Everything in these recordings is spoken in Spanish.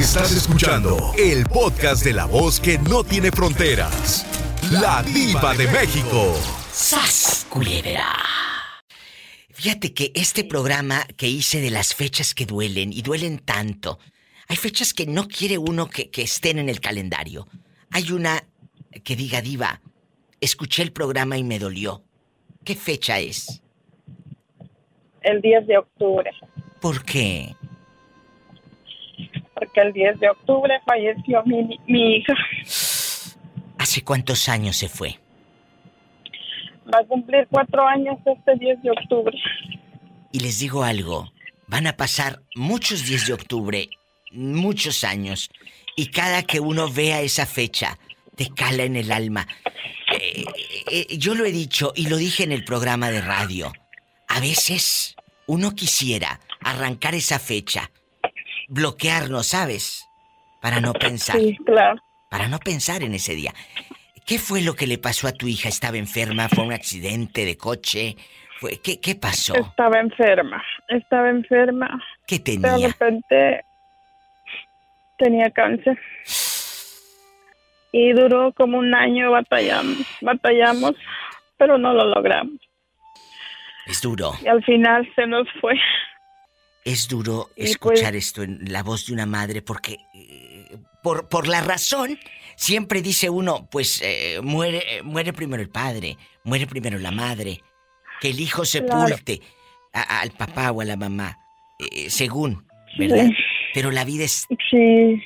Estás escuchando el podcast de la voz que no tiene fronteras. La diva de México. ¡Sas, culebra! Fíjate que este programa que hice de las fechas que duelen y duelen tanto, hay fechas que no quiere uno que, que estén en el calendario. Hay una que diga diva, escuché el programa y me dolió. ¿Qué fecha es? El 10 de octubre. ¿Por qué? Porque el 10 de octubre falleció mi, mi hija. ¿Hace cuántos años se fue? Va a cumplir cuatro años este 10 de octubre. Y les digo algo, van a pasar muchos 10 de octubre, muchos años, y cada que uno vea esa fecha, te cala en el alma. Eh, eh, yo lo he dicho y lo dije en el programa de radio. A veces uno quisiera arrancar esa fecha, bloquearnos, ¿sabes? Para no pensar. Sí, claro. Para no pensar en ese día. ¿Qué fue lo que le pasó a tu hija? ¿Estaba enferma? ¿Fue un accidente de coche? ¿Fue, qué, ¿Qué pasó? Estaba enferma. Estaba enferma. ¿Qué De tenía? repente tenía cáncer. Y duró como un año batallamos, batallamos, pero no lo logramos. Es duro. Y al final se nos fue. Es duro Y pues- escuchar esto en la voz de una madre porque eh, por, por la razón siempre dice uno, pues eh, muere eh, muere primero el padre, muere primero la madre, que el hijo Claro. sepulte a- al papá o a la mamá, según, ¿verdad? Sí. Pero la vida es Sí,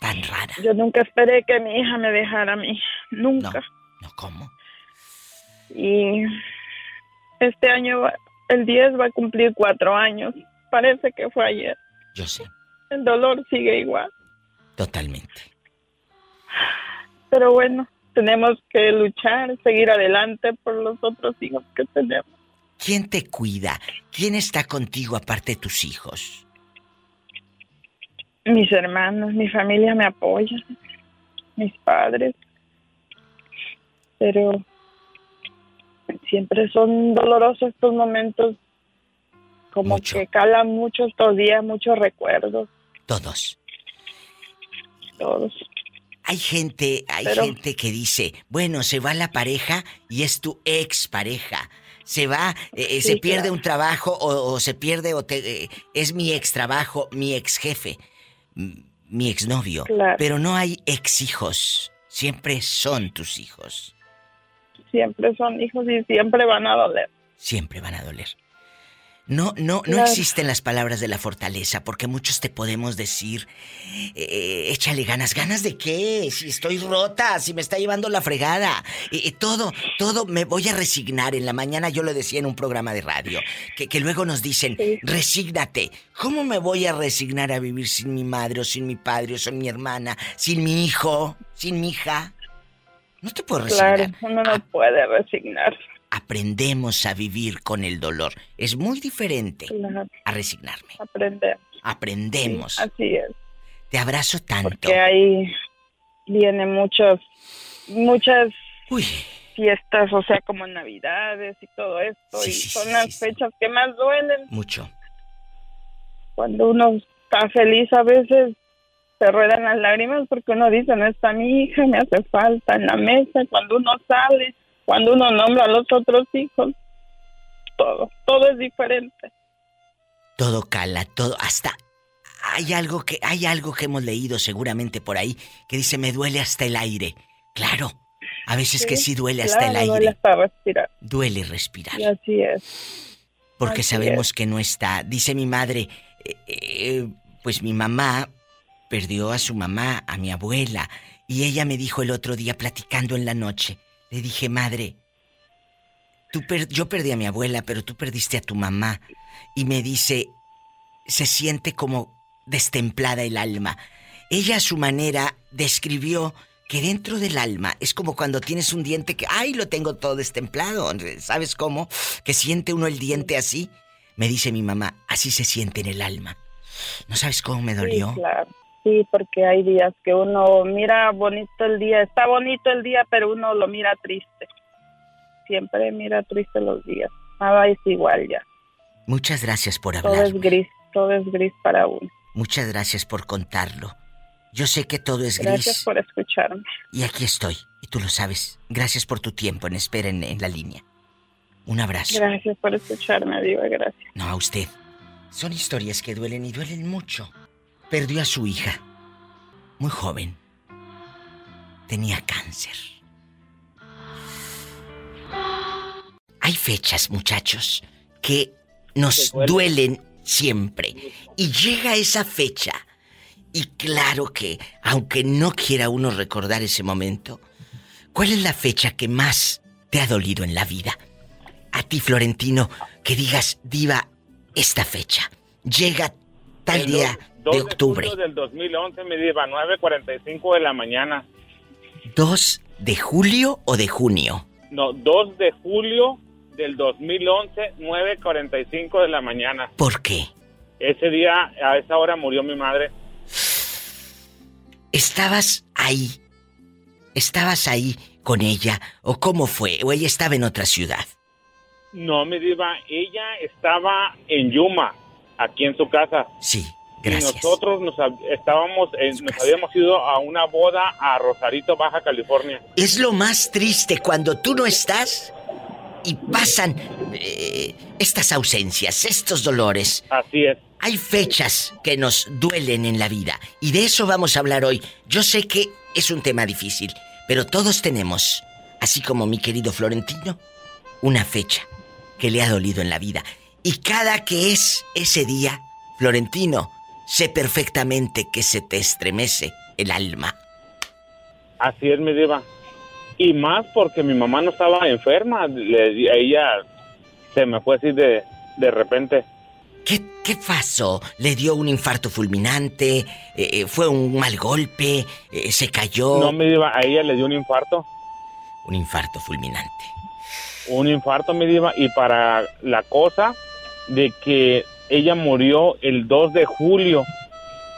tan rara. yo nunca esperé que mi hija me dejara a mí. Nunca. No, ¿cómo? Y este año, el 10 va a cumplir cuatro años. Parece que fue ayer. Yo sé, El dolor sigue igual. totalmente. Pero bueno, tenemos que luchar, seguir adelante por los otros hijos que tenemos. ¿Quién te cuida? ¿Quién está contigo aparte de tus hijos? Mis hermanos, mi familia me apoya, mis padres. Pero siempre son dolorosos estos momentos, como Mucho. que calan mucho estos días, muchos recuerdos, Todos. todos. Hay gente, hay Pero- gente que dice, bueno, se va la pareja y es tu ex pareja. Se va, eh, eh, se pierde claro. un trabajo o, o se pierde o te- eh, es mi ex trabajo, mi ex jefe, mi ex novio. Claro. Pero no hay ex hijos. Siempre son tus hijos. Siempre son hijos y siempre van a doler. Siempre van a doler. No, no, no Claro. existen las palabras de la fortaleza, porque muchos te podemos decir, eh, échale ganas, ¿ganas de qué? Si estoy rota, si me está llevando la fregada. Eh, todo, todo me voy a resignar. En la mañana yo lo decía en un programa de radio, que, que luego nos dicen, Sí. resígnate. ¿Cómo me voy a resignar a vivir sin mi madre o sin mi padre o sin mi hermana, sin mi hijo, sin mi hija? No te puedo resignar. Claro, uno no puede resignar. Aprendemos a vivir con el dolor. Es muy diferente Claro, a resignarme. Aprendemos. Así es. Te abrazo tanto. Porque ahí vienen muchos, muchas Uy, fiestas, o sea, como navidades y todo esto. Sí, y sí, son las fechas que más duelen. mucho. Cuando uno está feliz a veces se ruedan las lágrimas porque uno dice, no está mi hija, me hace falta en la mesa. Cuando uno sale, cuando uno nombra a los otros hijos, todo, todo es diferente. Todo cala, todo hasta hay algo que hay algo que hemos leído seguramente por ahí que dice me duele hasta el aire. Claro. A veces que sí duele hasta Claro, el duele aire. hasta respirar. Duele respirar. Y así es. porque así sabemos que no está. Dice mi madre, eh, eh, pues mi mamá perdió a su mamá, a mi abuela, y ella me dijo el otro día platicando en la noche, le dije, madre, tú per- yo perdí a mi abuela, pero tú perdiste a tu mamá, y me dice, se siente como destemplada el alma. Ella a su manera describió que dentro del alma es como cuando tienes un diente que, ay, lo tengo todo destemplado, ¿sabes cómo? Que siente uno el diente así. Me dice mi mamá, así se siente en el alma. ¿No sabes cómo me dolió? Sí, claro. Sí, porque hay días que uno mira bonito el día, está bonito el día, pero uno lo mira triste. Siempre mira triste los días. Nada es igual ya. Muchas gracias por Todo es hablar. gris, todo es gris para uno. Muchas gracias por contarlo. Yo sé que todo es gris. Gracias por escucharme. Y aquí estoy, y tú lo sabes. Gracias por tu tiempo en espera en, la línea. Un abrazo. Gracias por escucharme, Diva, gracias. No, a usted. Son historias que duelen y duelen mucho. Perdió a su hija. Muy joven. Tenía cáncer. Hay fechas, muchachos, que nos duelen siempre. Y llega esa fecha. Y claro que, aunque no quiera uno recordar ese momento, ¿cuál es la fecha que más te ha dolido en la vida? A ti, Florentino, que digas, diva, esta fecha. Llega tal día de octubre. De del 2011, me diva, 9.45 de la mañana. ¿2 de julio o de junio? No, 2 de julio del 2011, 9.45 de la mañana. ¿Por qué? Ese día, a esa hora murió mi madre. ¿Estabas ahí? ¿Estabas ahí con ella? ¿O cómo fue? ¿O ella estaba en otra ciudad? No, mi diva, ella estaba en Yuma, aquí en su casa. Sí, gracias. Y nosotros nos estábamos, nos habíamos ido a una boda a Rosarito, Baja California. Es lo más triste cuando tú no estás y pasan eh, estas ausencias, estos dolores. Así es. Hay fechas que nos duelen en la vida y de eso vamos a hablar hoy. Yo sé que es un tema difícil, pero todos tenemos, así como mi querido Florentino, una fecha que le ha dolido en la vida. Y cada que es ese día, Florentino, sé perfectamente que se te estremece el alma. Así es, mi diva. Y más porque mi mamá no estaba enferma. Le, ella se me fue así de, de repente. ¿Qué, ¿Qué, pasó? ¿Le dio un infarto fulminante? Eh, eh, ¿Fue un mal golpe? Eh, ¿Se cayó? No, me diva, a ella le dio un infarto. Un infarto fulminante. Un infarto, me diva, y para la cosa de que ella murió el 2 de julio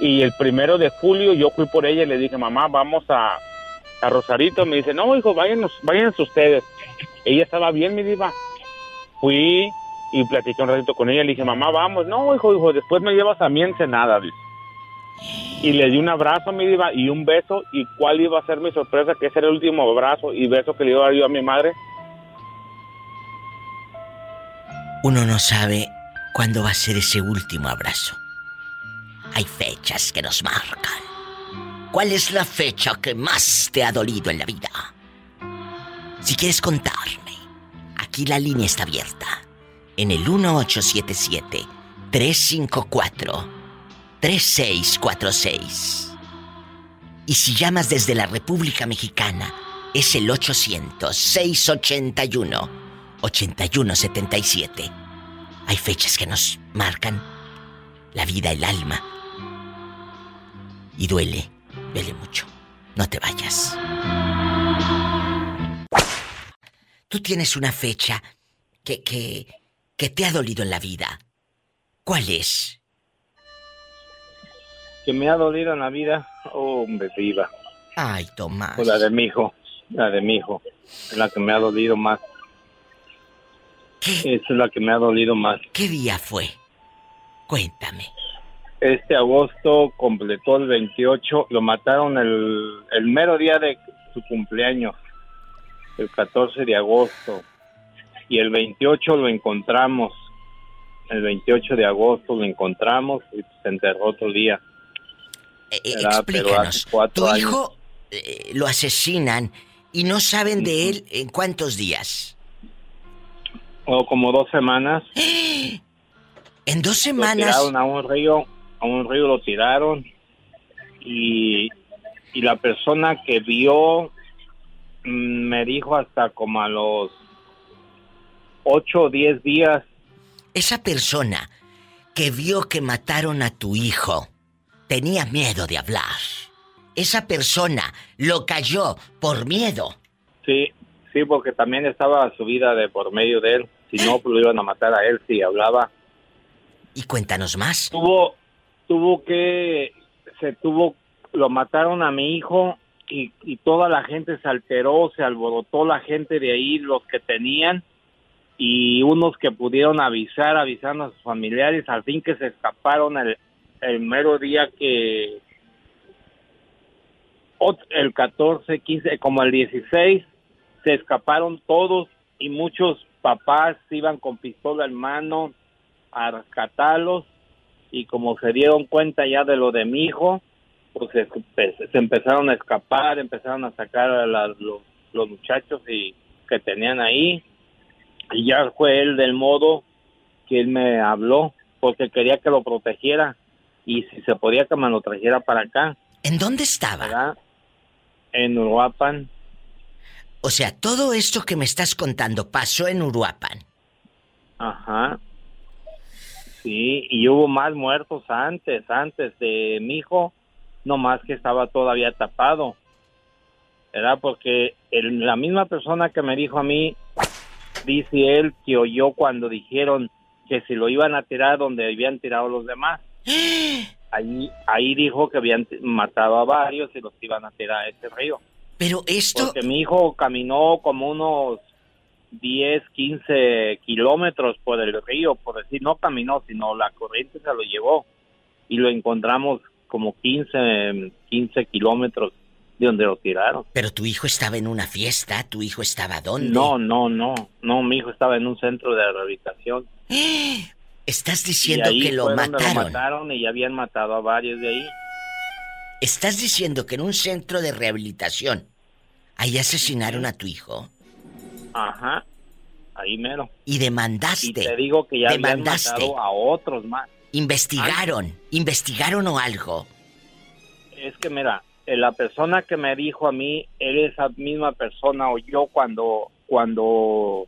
y el primero de julio yo fui por ella y le dije, mamá, vamos a, a Rosarito. Me dice, no, hijo, váyanos, váyanse ustedes. Ella estaba bien, mi diva. Fui y platiqué un ratito con ella. Le dije, mamá, vamos. No, hijo, hijo, después me llevas a mí Ensenada. Y le di un abrazo a mi diva y un beso. ¿Y cuál iba a ser mi sorpresa? Que ese era el último abrazo y beso que le iba a dar yo a mi madre. Uno no sabe cuándo va a ser ese último abrazo. Hay fechas que nos marcan. ¿Cuál es la fecha que más te ha dolido en la vida? Si quieres contarme, aquí la línea está abierta. En el 1877-354-3646. Y si llamas desde la República Mexicana, es el 800-681-8177. Hay fechas que nos marcan la vida, el alma. Y duele Vele mucho. No te vayas. Tú tienes una fecha que, que, que te ha dolido en la vida. ¿Cuál es? Que me ha dolido en la vida. Oh, hombre, viva. Ay, Tomás. Pues la de mi hijo. La de mi hijo. Es la que me ha dolido más. ¿Qué? Esa es la que me ha dolido más. ¿Qué día fue? Cuéntame. Este agosto completó el 28, lo mataron el, el mero día de su cumpleaños, el 14 de agosto. Y el 28 lo encontramos, el 28 de agosto lo encontramos y se enterró otro día. Eh, eh, explícanos, tu hijo eh, lo asesinan y no saben de él en cuántos días. O como dos semanas. En dos semanas. a un río a un río lo tiraron y, y la persona que vio mm, me dijo hasta como a los 8 o 10 días. Esa persona que vio que mataron a tu hijo tenía miedo de hablar. Esa persona lo cayó por miedo. Sí, sí, porque también estaba su vida de por medio de él. Si no, pues lo iban a matar a él si hablaba. Y cuéntanos más. Tuvo, tuvo que, se tuvo, lo mataron a mi hijo y, y toda la gente se alteró, se alborotó la gente de ahí, los que tenían y unos que pudieron avisar, avisando a sus familiares, al fin que se escaparon el, el mero día que el 14, 15, como el 16, se escaparon todos y muchos papás iban con pistola en mano a rescatarlos y como se dieron cuenta ya de lo de mi hijo, pues se, se empezaron a escapar, empezaron a sacar a los, los muchachos y que tenían ahí y ya fue él del modo que él me habló porque quería que lo protegiera y si se podía que me lo trajera para acá. ¿En dónde estaba? En Uruapan. O sea, todo esto que me estás contando pasó en Uruapan. Ajá. Sí, y hubo más muertos antes, antes de mi hijo, no más que estaba todavía tapado. ¿Verdad? Porque la misma persona que me dijo a mí, dice él que oyó cuando dijeron que si lo iban a tirar donde habían tirado los demás. Ahí, ahí dijo que habían matado a varios y los iban a tirar a ese río. Pero esto... Porque mi hijo caminó como unos 10, 15 kilómetros por el río, por decir, no caminó, sino la corriente se lo llevó. Y lo encontramos como 15, 15 kilómetros de donde lo tiraron. Pero tu hijo estaba en una fiesta, tu hijo estaba dónde? No, no, no, no, mi hijo estaba en un centro de rehabilitación. Estás diciendo que lo mataron. Lo mataron y ya habían matado a varios de ahí. Estás diciendo que en un centro de rehabilitación ahí asesinaron a tu hijo. Ajá, ahí mero. Y demandaste. Y te digo que ya demandaste. habían matado a otros más. Investigaron, investigaron o algo. Es que mira, eh, la persona que me dijo a mí, él esa misma persona o yo cuando cuando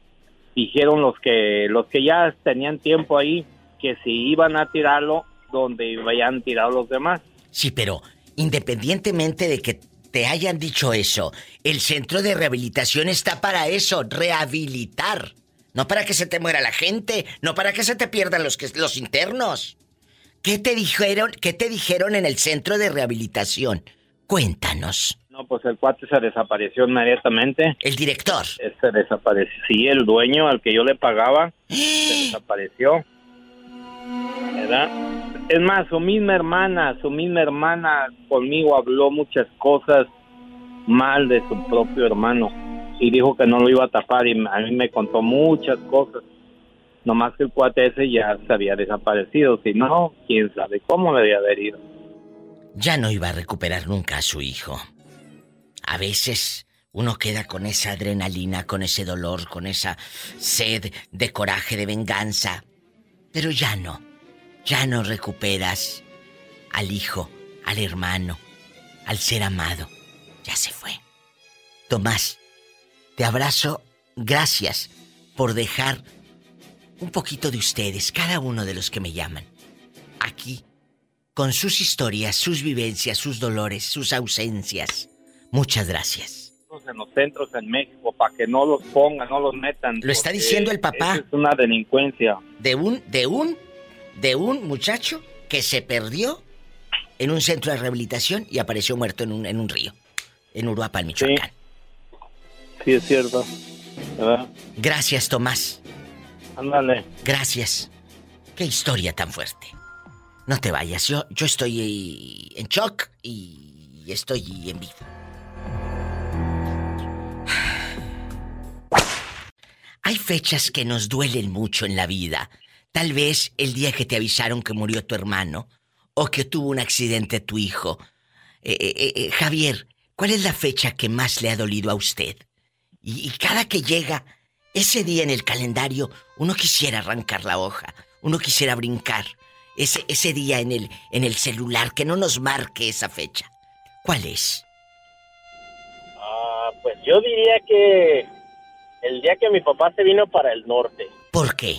dijeron los que los que ya tenían tiempo ahí que si iban a tirarlo donde iban tirado los demás. Sí, pero independientemente de que te hayan dicho eso, el centro de rehabilitación está para eso, rehabilitar. No para que se te muera la gente, no para que se te pierdan los, los internos. ¿Qué te dijeron, qué te dijeron en el centro de rehabilitación? Cuéntanos. No, pues el cuate se desapareció inmediatamente. ¿El director? Se desapareció. Sí, el dueño al que yo le pagaba se desapareció. ¿Verdad? Es más, su misma hermana, su misma hermana conmigo habló muchas cosas mal de su propio hermano y dijo que no lo iba a tapar y a mí me contó muchas cosas. Nomás que el cuate ese ya se había desaparecido, si no, quién sabe cómo le había haber ido ya no iba a recuperar nunca a su hijo. A veces uno queda con esa adrenalina, con ese dolor, con esa sed de coraje, de venganza. Pero ya no. Ya no recuperas al hijo, al hermano, al ser amado. Ya se fue. Tomás, te abrazo. Gracias por dejar un poquito de ustedes, cada uno de los que me llaman, aquí con sus historias, sus vivencias, sus dolores, sus ausencias. Muchas gracias. En los centros en México, para que no los pongan, no los metan. Lo está diciendo el papá. Es una delincuencia. De un, de un, de un muchacho que se perdió en un centro de rehabilitación y apareció muerto en un, en un río, en Uruapan, Michoacán. Sí, sí es cierto. Gracias, Tomás. Ándale. Gracias. Qué historia tan fuerte. No te vayas, yo, yo estoy en shock y estoy en vida. Hay fechas que nos duelen mucho en la vida. Tal vez el día que te avisaron que murió tu hermano o que tuvo un accidente tu hijo. Eh, eh, eh, Javier, ¿cuál es la fecha que más le ha dolido a usted? Y, y cada que llega ese día en el calendario, uno quisiera arrancar la hoja, uno quisiera brincar ese, ese día en el, en el celular, que no nos marque esa fecha. ¿Cuál es? Ah, pues yo diría que el día que mi papá se vino para el norte. ¿Por qué?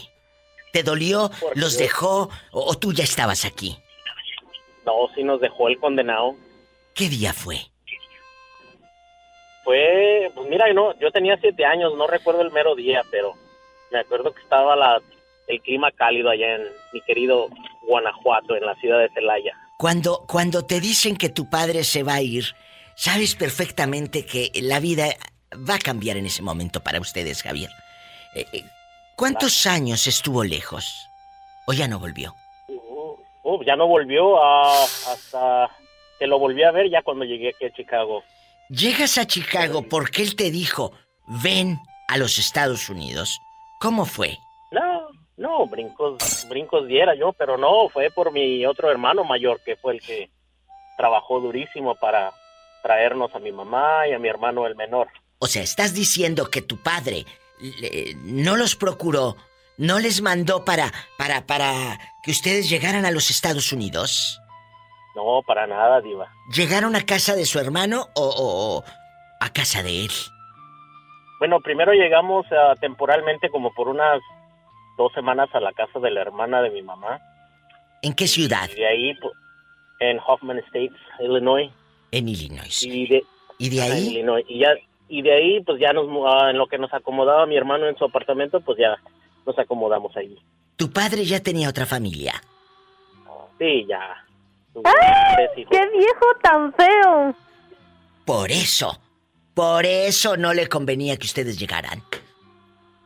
¿Te dolió? ¿Los dejó? O, tú ya estabas aquí? No, sí nos dejó el condenado. ¿Qué día fue? Fue, pues mira, no, yo tenía siete años, no recuerdo el mero día, pero me acuerdo que estaba la, el clima cálido allá en mi querido Guanajuato, en la ciudad de Celaya. Cuando, cuando te dicen que tu padre se va a ir, sabes perfectamente que la vida va a cambiar en ese momento para ustedes, Javier. Eh, eh, ¿Cuántos años estuvo lejos? ¿O ya no volvió? uh, ya no volvió a, hasta que lo volví a ver ya cuando llegué aquí a Chicago. Llegas a Chicago porque él te dijo, ven a los Estados Unidos. ¿Cómo fue? No, no, brincos, brincos diera yo, pero no, fue por mi otro hermano mayor que fue el que trabajó durísimo para traernos a mi mamá y a mi hermano el menor. O sea, estás diciendo que tu padre no los procuró, no les mandó para, para, para que ustedes llegaran a los Estados Unidos. No, para nada, Diva. ¿Llegaron a casa de su hermano o, a casa de él? Bueno, primero llegamos uh, temporalmente como por unas dos semanas a la casa de la hermana de mi mamá. ¿En qué ciudad? Y de ahí, en Hoffman Estates, Illinois. En Illinois. Y de, ¿Y de ahí? Illinois. Y ya y de ahí pues ya nos en lo que nos acomodaba mi hermano en su apartamento pues ya nos acomodamos ahí. ¿Tu padre ya tenía otra familia? Sí, ya. ¡Ay! ¡Qué viejo tan feo! Por eso, por eso no le convenía que ustedes llegaran.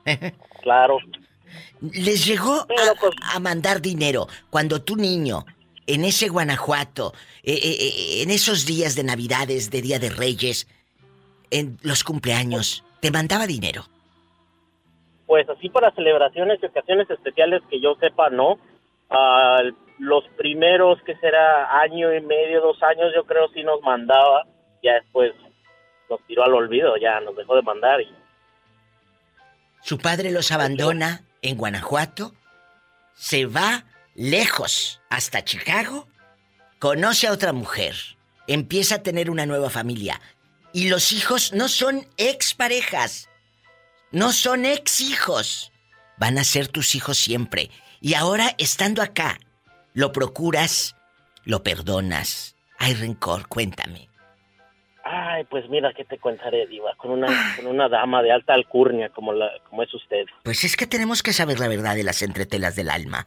claro. Les llegó pues a, mandar dinero cuando tu niño, en ese Guanajuato, eh, eh, eh, en esos días de Navidades, de Día de Reyes, en los cumpleaños, ¿te mandaba dinero? Pues así para celebraciones y ocasiones especiales que yo sepa, no. los primeros, que será año y medio, dos años, yo creo sí nos mandaba. Ya después nos tiró al olvido, ya nos dejó de mandar. Y... Su padre los abandona en Guanajuato, se va lejos hasta Chicago, conoce a otra mujer, empieza a tener una nueva familia y los hijos no son exparejas. No son ex hijos. Van a ser tus hijos siempre. Y ahora, estando acá, lo procuras, lo perdonas. Hay rencor, cuéntame. Ay, pues mira que te contaré, Diva, con una, con una dama de alta alcurnia como, la, como es usted. Pues es que tenemos que saber la verdad de las entretelas del alma.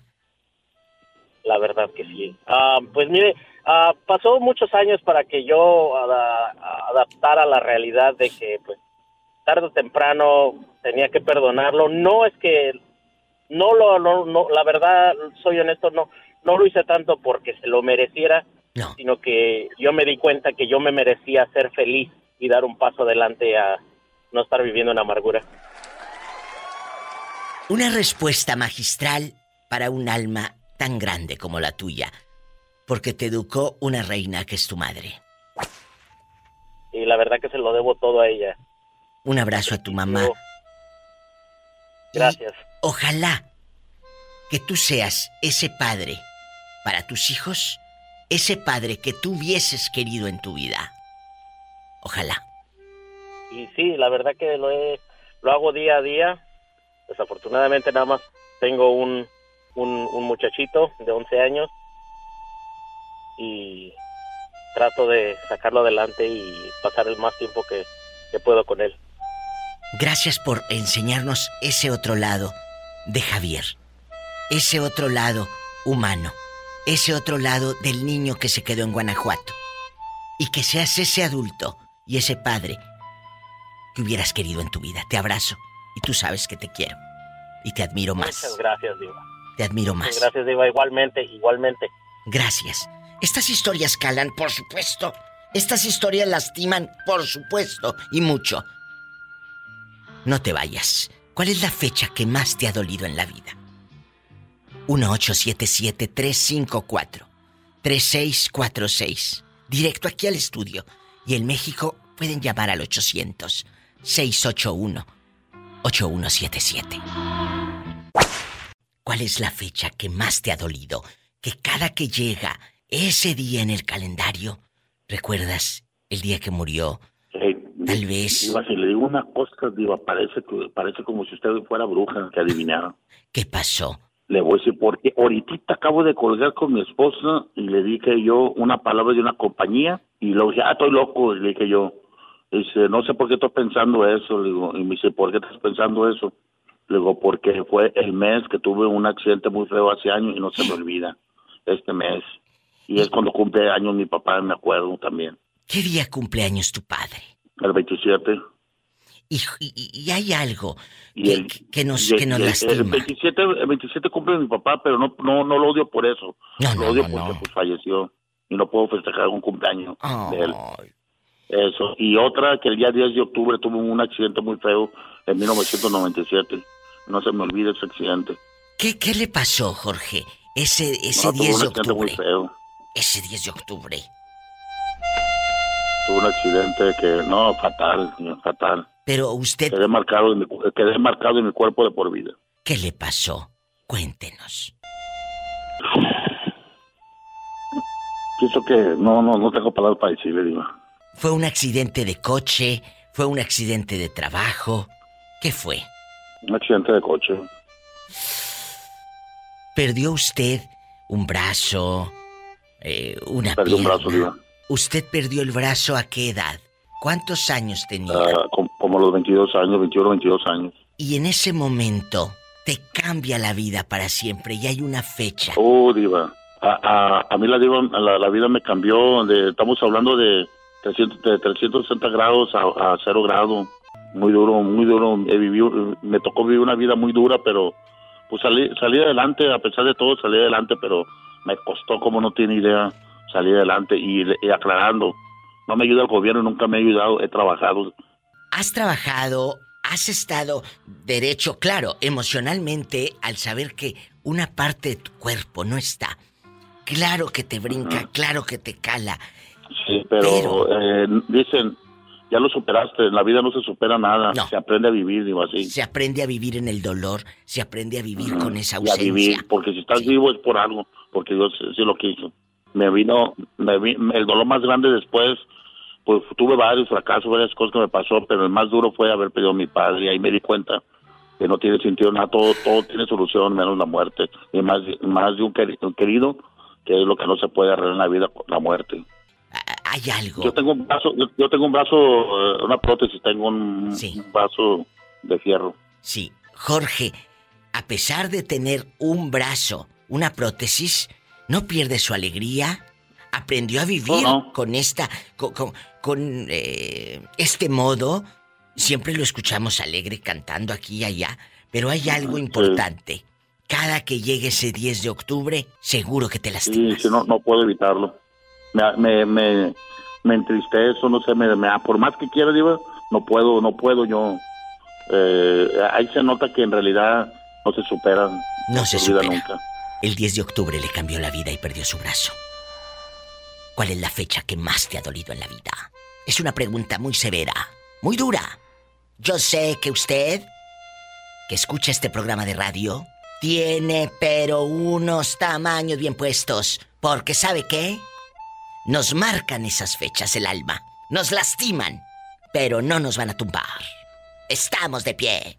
La verdad que sí. Ah, pues mire, Ah, pasó muchos años para que yo adaptara la realidad de que, pues, tarde o temprano tenía que perdonarlo. No es que, no lo, no, la verdad, soy honesto, no, no lo hice tanto porque se lo mereciera, sino que yo me di cuenta que yo me merecía ser feliz y dar un paso adelante a no estar viviendo en amargura. Una respuesta magistral para un alma tan grande como la tuya porque te educó una reina que es tu madre. Y la verdad que se lo debo todo a ella. Un abrazo a tu mamá. Gracias. ojalá que tú seas ese padre para tus hijos, ese padre que tú hubieses querido en tu vida. Ojalá. Y sí, la verdad que lo, he, lo hago día a día. Desafortunadamente nada más tengo un, un, un muchachito de 11 años y trato de sacarlo adelante y pasar el más tiempo que, puedo con él. Gracias por enseñarnos ese otro lado de Javier, ese otro lado humano, ese otro lado del niño que se quedó en Guanajuato y que seas ese adulto y ese padre que hubieras querido en tu vida. Te abrazo y tú sabes que te quiero y te admiro más. Muchas gracias, Diva. Te admiro más. Muchas gracias, Diva. Igualmente, igualmente. Gracias. Estas historias calan, por supuesto. Estas historias lastiman, por supuesto, y mucho. No te vayas. ¿Cuál es la fecha que más te ha dolido en la vida? 1877-354-3646. Directo aquí al estudio. Y en México pueden llamar al 800-681-8177. ¿Cuál es la fecha que más te ha dolido? Que cada que llega ese día en el calendario, ¿recuerdas el día que murió? Tal vez. si le digo una cosa, Diva, parece, parece como si usted fuera bruja, que adivinara. ¿Qué pasó? Le voy a decir, porque ahorita acabo de colgar con mi esposa y le dije yo una palabra de una compañía y luego dije, ah, estoy loco, y le dije yo. Dice, no sé por qué estoy pensando eso. Le digo, y me dice, ¿por qué estás pensando eso? Le digo, porque fue el mes que tuve un accidente muy feo hace años y no se me olvida. Este mes. Y es cuando cumple años mi papá, me acuerdo también. ¿Qué día cumple años tu padre? El 27. Y, y- y hay algo Y que, el- que nos, que nos lastima. El 27, el 27 cumple mi papá, pero no, no, no lo odio por eso. No, lo no, odio no, porque pues falleció y no puedo festejar un cumpleaños de él. Eso. Y otra que el día 10 de octubre tuvo un accidente muy feo en 1997. No se me olvida ese accidente. ¿Qué, ¿Qué le pasó, Jorge? Ese, ese No, tuvo 10 un de accidente muy octubre. feo. Ese 10 de octubre. Tuvo un accidente que, no, fatal, fatal. Pero usted, Quedé marcado, en mi, quedé marcado en mi cuerpo de por vida. ¿qué le pasó? Cuéntenos. Pienso que no, no, no tengo palabras para decirle, Diva. ¿Fue un accidente de coche? ¿Fue un accidente de trabajo? ¿Qué fue? Un accidente de coche. ¿Perdió usted un brazo? Eh, una Perdí un pierna? brazo, Diva. ¿Usted perdió el brazo a qué edad? ¿Cuántos años tenía? Com- como los 22 años, 21, 22 años. Y en ese momento te cambia la vida para siempre y hay una fecha. Oh, Diva. A, a, a mí la, diva, la, la vida me cambió. De, estamos hablando de 300, de 360 grados a, a 0 grado. Muy duro, muy duro. He vivido, me tocó vivir una vida muy dura, pero pues salí, salí adelante. A pesar de todo, salí adelante, pero me costó, como no tiene idea, salir adelante. Y, y aclarando, no me ayuda el gobierno, nunca me ha ayudado. He trabajado. Has trabajado, has estado derecho, claro, emocionalmente, al saber que una parte de tu cuerpo no está. Claro que te brinca, claro que te cala. Sí, pero, eh, dicen, ya lo superaste. En la vida no se supera nada. No. Se aprende a vivir, digo así. Se aprende a vivir en el dolor, se aprende a vivir con esa y a ausencia. vivir, porque si estás Sí. vivo es por algo, porque Dios sí, lo quiso. Me vino, me vi- el dolor más grande después, pues tuve varios fracasos, varias cosas que me pasó, pero el más duro fue haber perdido a mi padre y ahí me di cuenta que no tiene sentido nada, todo, todo tiene solución menos la muerte y más, más de un queri- un querido, que es lo que no se puede arreglar en la vida, la muerte. Hay algo. Yo tengo un brazo, yo, yo tengo un brazo, eh, una prótesis, tengo un, Sí. un brazo de fierro. Sí, Jorge, a pesar de tener un brazo, una prótesis, no pierde su alegría. Aprendió a vivir No, no. con esta, con, con- con, eh, este modo. Siempre lo escuchamos alegre cantando aquí y allá, pero hay algo importante. Cada que llegue ese 10 de octubre, seguro que te Sí, lastimas. sí, no, no puedo evitarlo. Me, me, me, me entristezo, no sé, me, me- por más que quiera, digo, no puedo, no puedo yo. Eh, ahí se nota que en realidad no se superan. No se supera. nunca. El 10 de octubre le cambió la vida y perdió su brazo. ¿Cuál es la fecha que más te ha dolido en la vida? Es una pregunta muy severa, muy dura. Yo sé que usted, que escucha este programa de radio, tiene pero unos tamaños bien puestos, porque ¿sabe qué? Nos marcan esas fechas el alma, nos lastiman, pero no nos van a tumbar. Estamos de pie.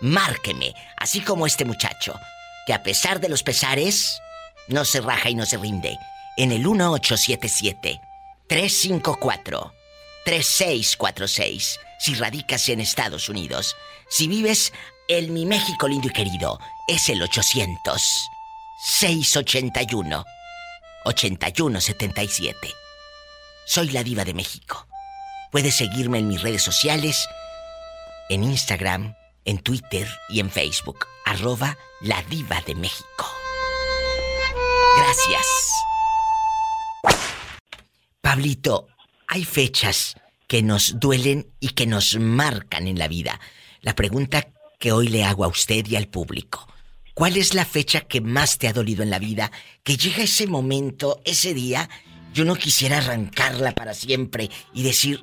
Márqueme, así como este muchacho, que a pesar de los pesares, no se raja y no se rinde. En el 1877-354-3646, si radicas en Estados Unidos. Si vives en mi México lindo y querido, es el 800-681-8177. Soy la diva de México. Puedes seguirme en mis redes sociales, en Instagram, en Twitter y en Facebook, arroba la diva de México. Gracias. Pablito, hay fechas que nos duelen y que nos marcan en la vida. La pregunta que hoy le hago a usted y al público. ¿Cuál es la fecha que más te ha dolido en la vida? Que llega ese momento, ese día, yo no quisiera arrancarla para siempre y decir,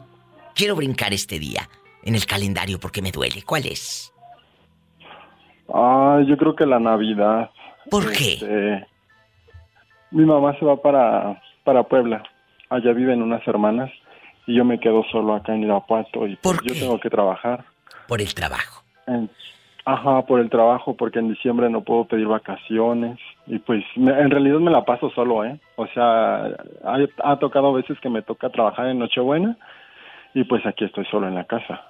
quiero brincar este día en el calendario porque me duele. ¿Cuál es? Ah, yo creo que la Navidad. ¿Por qué? Este, mi mamá se va para, para Puebla. Allá viven unas hermanas y yo me quedo solo acá en Irapuato y pues, ¿Por yo tengo que trabajar. Por el trabajo. En- ajá, por el trabajo, porque en diciembre no puedo pedir vacaciones y pues me- en realidad me la paso solo, ¿eh? O sea, ha, ha tocado veces que me toca trabajar en Nochebuena y pues aquí estoy solo en la casa.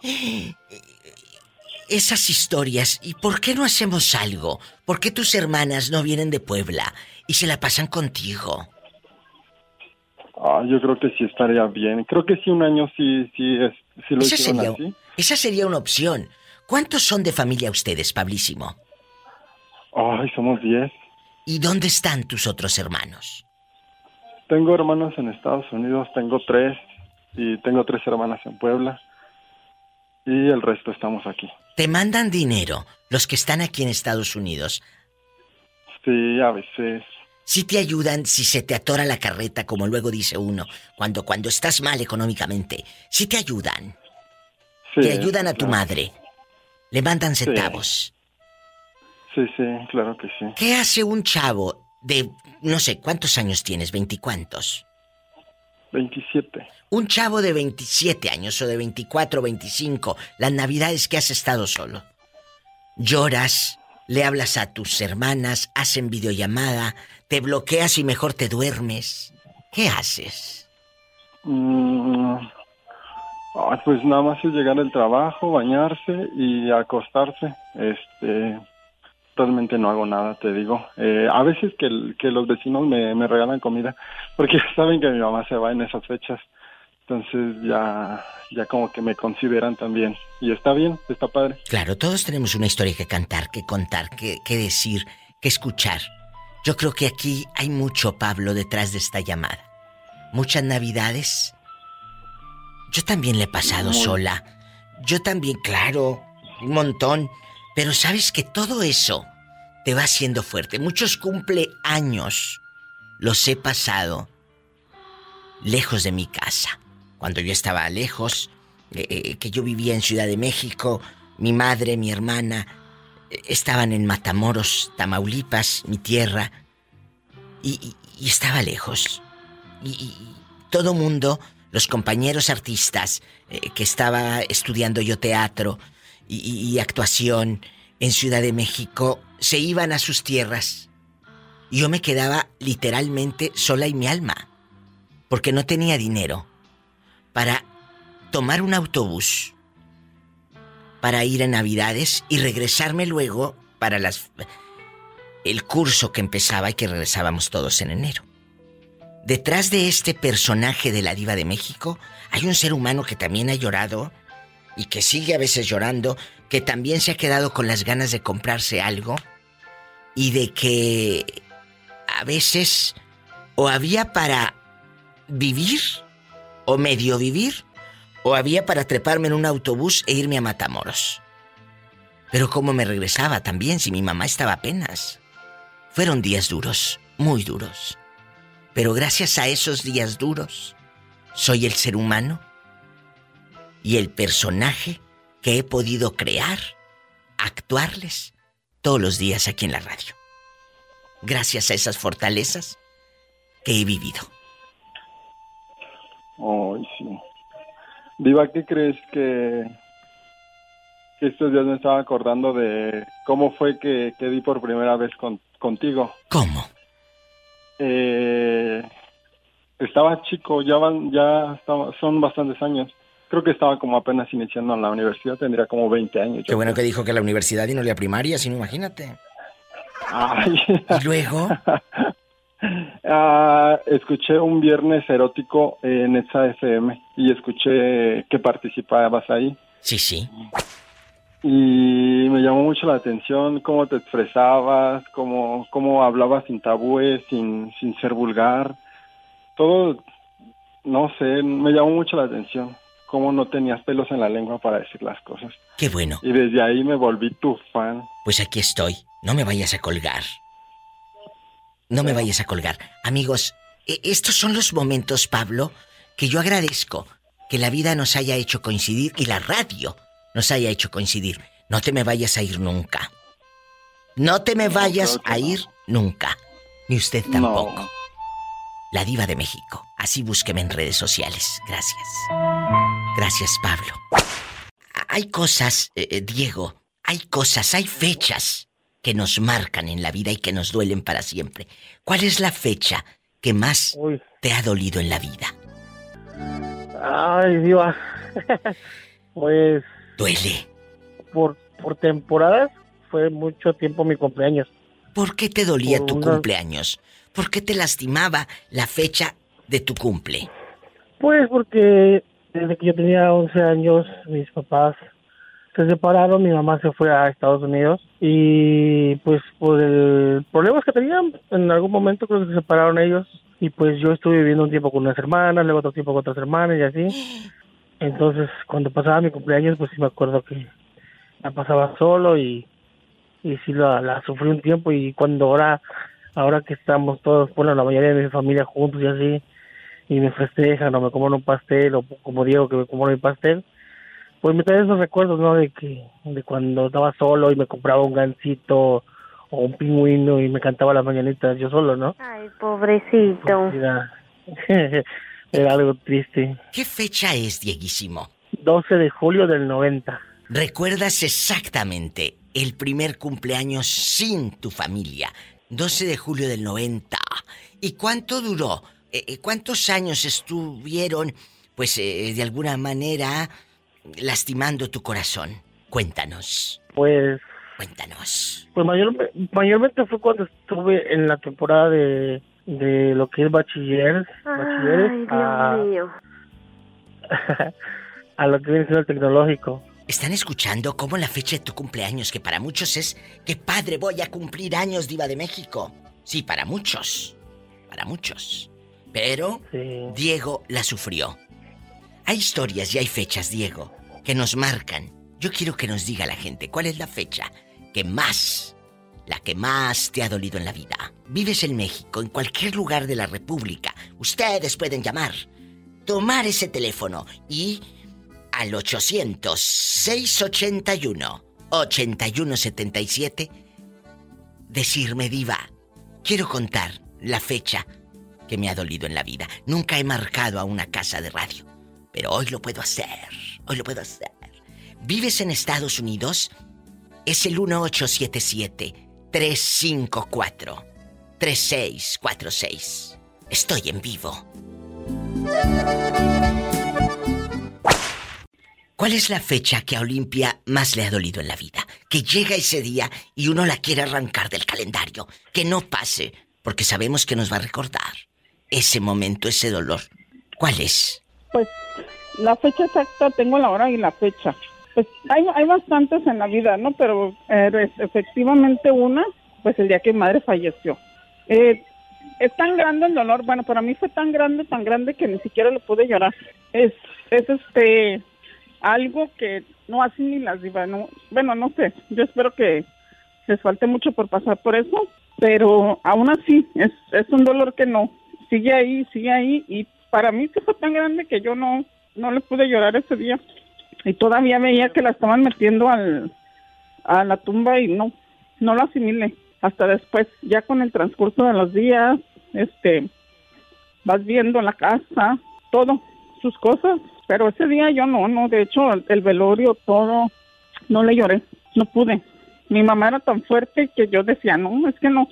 Esas historias, ¿y por qué no hacemos algo? ¿Por qué tus hermanas no vienen de Puebla y se la pasan contigo? Ah, yo creo que sí estaría bien. Creo que sí un año sí sí es sí lo hicieron sería, así. Esa sería una opción. ¿Cuántos son de familia ustedes, Pablísimo? Ay, somos diez. ¿Y dónde están tus otros hermanos? Tengo hermanos en Estados Unidos, tengo tres. Y tengo tres hermanas en Puebla. Y el resto estamos aquí. ¿Te mandan dinero los que están aquí en Estados Unidos? Sí, a veces. Si te ayudan si se te atora la carreta, como luego dice uno, cuando, cuando estás mal económicamente. Si te ayudan. Sí, te ayudan a tu claro. madre. Le mandan centavos. Sí, sí, claro que sí. ¿Qué hace un chavo de, no sé, cuántos años tienes? ¿Veinticuántos? 27. Un chavo de 27 años o de 24 o 25, las navidades que has estado solo. Lloras, le hablas a tus hermanas, hacen videollamada, te bloqueas y mejor te duermes. ¿Qué haces? Mm, pues nada más es llegar al trabajo, bañarse y acostarse. Este, realmente no hago nada, te digo. Eh, a veces que, que los vecinos me, me regalan comida, porque saben que mi mamá se va en esas fechas. Entonces ya, ya como que me consideran también. Y está bien, está padre. Claro, todos tenemos una historia que cantar, que contar, que, que decir, que escuchar. Yo creo que aquí hay mucho, Pablo, detrás de esta llamada. Muchas navidades. Yo también le he pasado Muy- sola. Yo también, claro, un montón. Pero sabes que todo eso te va haciendo fuerte. Muchos cumpleaños los he pasado lejos de mi casa. Cuando yo estaba lejos, eh, eh, que yo vivía en Ciudad de México, mi madre, mi hermana, eh, estaban en Matamoros, Tamaulipas, mi tierra, y, y- y estaba lejos. Y, y todo mundo, los compañeros artistas, eh, que estaba estudiando yo teatro y, y- actuación en Ciudad de México, se iban a sus tierras. Yo me quedaba literalmente sola y mi alma, porque no tenía dinero para tomar un autobús para ir a Navidades y regresarme luego para las el curso que empezaba y que regresábamos todos en enero. Detrás de este personaje de la diva de México hay un ser humano que también ha llorado y que sigue a veces llorando, que también se ha quedado con las ganas de comprarse algo y de que a veces o había para vivir o medio vivir o había para treparme en un autobús e irme a Matamoros. Pero cómo me regresaba también si mi mamá estaba apenas. Fueron días duros, muy duros. Pero gracias a esos días duros, soy el ser humano y el personaje que he podido crear, actuarles todos los días aquí en la radio. Gracias a esas fortalezas que he vivido. Ay, sí. Diva, ¿qué crees que, que estos días me estaba acordando de cómo fue que, que di por primera vez con, contigo? ¿Cómo? Eh, estaba chico, ya van, ya estaba- son bastantes años. Creo que estaba como apenas iniciando en la universidad, tendría como 20 años. Qué bueno que dijo que la universidad y no la primaria, si no imagínate. Ay. ¿Y luego? Ah, escuché un viernes erótico en Exa FM y escuché que participabas ahí. Sí, sí. Y me llamó mucho la atención cómo te expresabas, cómo, cómo hablabas sin tabúes, sin, sin ser vulgar. Todo, no sé, me llamó mucho la atención. Cómo no tenías pelos en la lengua para decir las cosas. Qué bueno. Y desde ahí me volví tu fan. Pues aquí estoy. No me vayas a colgar. No me vayas a colgar. Amigos, e- estos son los momentos, Pablo, que yo agradezco que la vida nos haya hecho coincidir y la radio nos haya hecho coincidir. No te me vayas a ir nunca. No te me vayas a no. ir nunca. Ni usted No. La diva de México. Así búsqueme en redes sociales. Gracias. Gracias, Pablo. Hay cosas, eh, eh, Diego, hay cosas, hay fechas que nos marcan en la vida y que nos duelen para siempre. ¿Cuál es la fecha que más Uy, te ha dolido en la vida? ay, Diva. pues Duele. por, por temporadas fue mucho tiempo mi cumpleaños. ¿Por qué te dolía Por tu una- cumpleaños? ¿Por qué te lastimaba la fecha de tu cumple? Pues porque desde que yo tenía 11 años, mis papás se separaron, mi mamá se fue a Estados Unidos y pues por el problemas que tenían, en algún momento creo que se separaron ellos y pues yo estuve viviendo un tiempo con unas hermanas, luego otro tiempo con otras hermanas y así. Entonces, cuando pasaba mi cumpleaños, pues sí me acuerdo que la pasaba solo y, y sí la, la sufrí un tiempo y cuando ahora, ahora que estamos todos, bueno, la mayoría de mi familia juntos y así, y me festejan o me comen un pastel o como Diego que me como mi pastel, pues me trae esos recuerdos, ¿no? De que de cuando estaba solo y me compraba un gancito o un pingüino y me cantaba las mañanitas yo solo, ¿no? Ay, pobrecito. Era, era algo triste. ¿Qué fecha es, Dieguísimo? 12 de julio del 90. ¿Recuerdas exactamente el primer cumpleaños sin tu familia? 12 de julio del 90. ¿Y cuánto duró? Eh, eh, ¿Cuántos años estuvieron, pues, eh, de alguna manera lastimando tu corazón? Cuéntanos. Pues Cuéntanos. Pues mayor, mayormente fue cuando estuve en la temporada de, de lo que es bachiller, bachilleres Ay, Dios a, mío. a lo que viene siendo el tecnológico. ¿Están escuchando cómo la fecha de tu cumpleaños, que para muchos es que padre voy a cumplir años, Diva de México? Sí, para muchos. Para muchos. Pero Diego la sufrió. Hay historias y hay fechas, Diego, que nos marcan. Yo quiero que nos diga la gente cuál es la fecha que más, la que más te ha dolido en la vida. Vives en México, en cualquier lugar de la República. Ustedes pueden llamar, tomar ese teléfono y al 800-681-8177 decirme, Diva, quiero contar la fecha que me ha dolido en la vida. Nunca he marcado a una casa de radio, pero hoy lo puedo hacer. Hoy lo puedo hacer. ¿Vives en Estados Unidos? Es el 1877-354-3646. Estoy en vivo. ¿Cuál es la fecha que a Olimpia más le ha dolido en la vida? Que llega ese día y uno la quiere arrancar del calendario. Que no pase, porque sabemos que nos va a recordar ese momento, ese dolor. ¿Cuál es? Pues la fecha exacta, tengo la hora y la fecha. Pues hay, hay bastantes en la vida, ¿no? Pero eh, efectivamente una, pues el día que mi madre falleció. Eh, es tan grande el dolor, bueno, para mí fue tan grande, tan grande que ni siquiera lo pude llorar. Es, es este, algo que no asimilas, Diva, no, bueno, no sé, yo espero que les falte mucho por pasar por eso, pero aún así es, es un dolor que no, sigue ahí, sigue ahí, y para mí que fue tan grande que yo no, no le pude llorar ese día. Y todavía veía que la estaban metiendo al, a la tumba y no, no lo asimilé. Hasta después, ya con el transcurso de los días, este, vas viendo la casa, todo, sus cosas, pero ese día yo no, no, de hecho el, el velorio, todo, no le lloré, no pude. Mi mamá era tan fuerte que yo decía, no, es que no,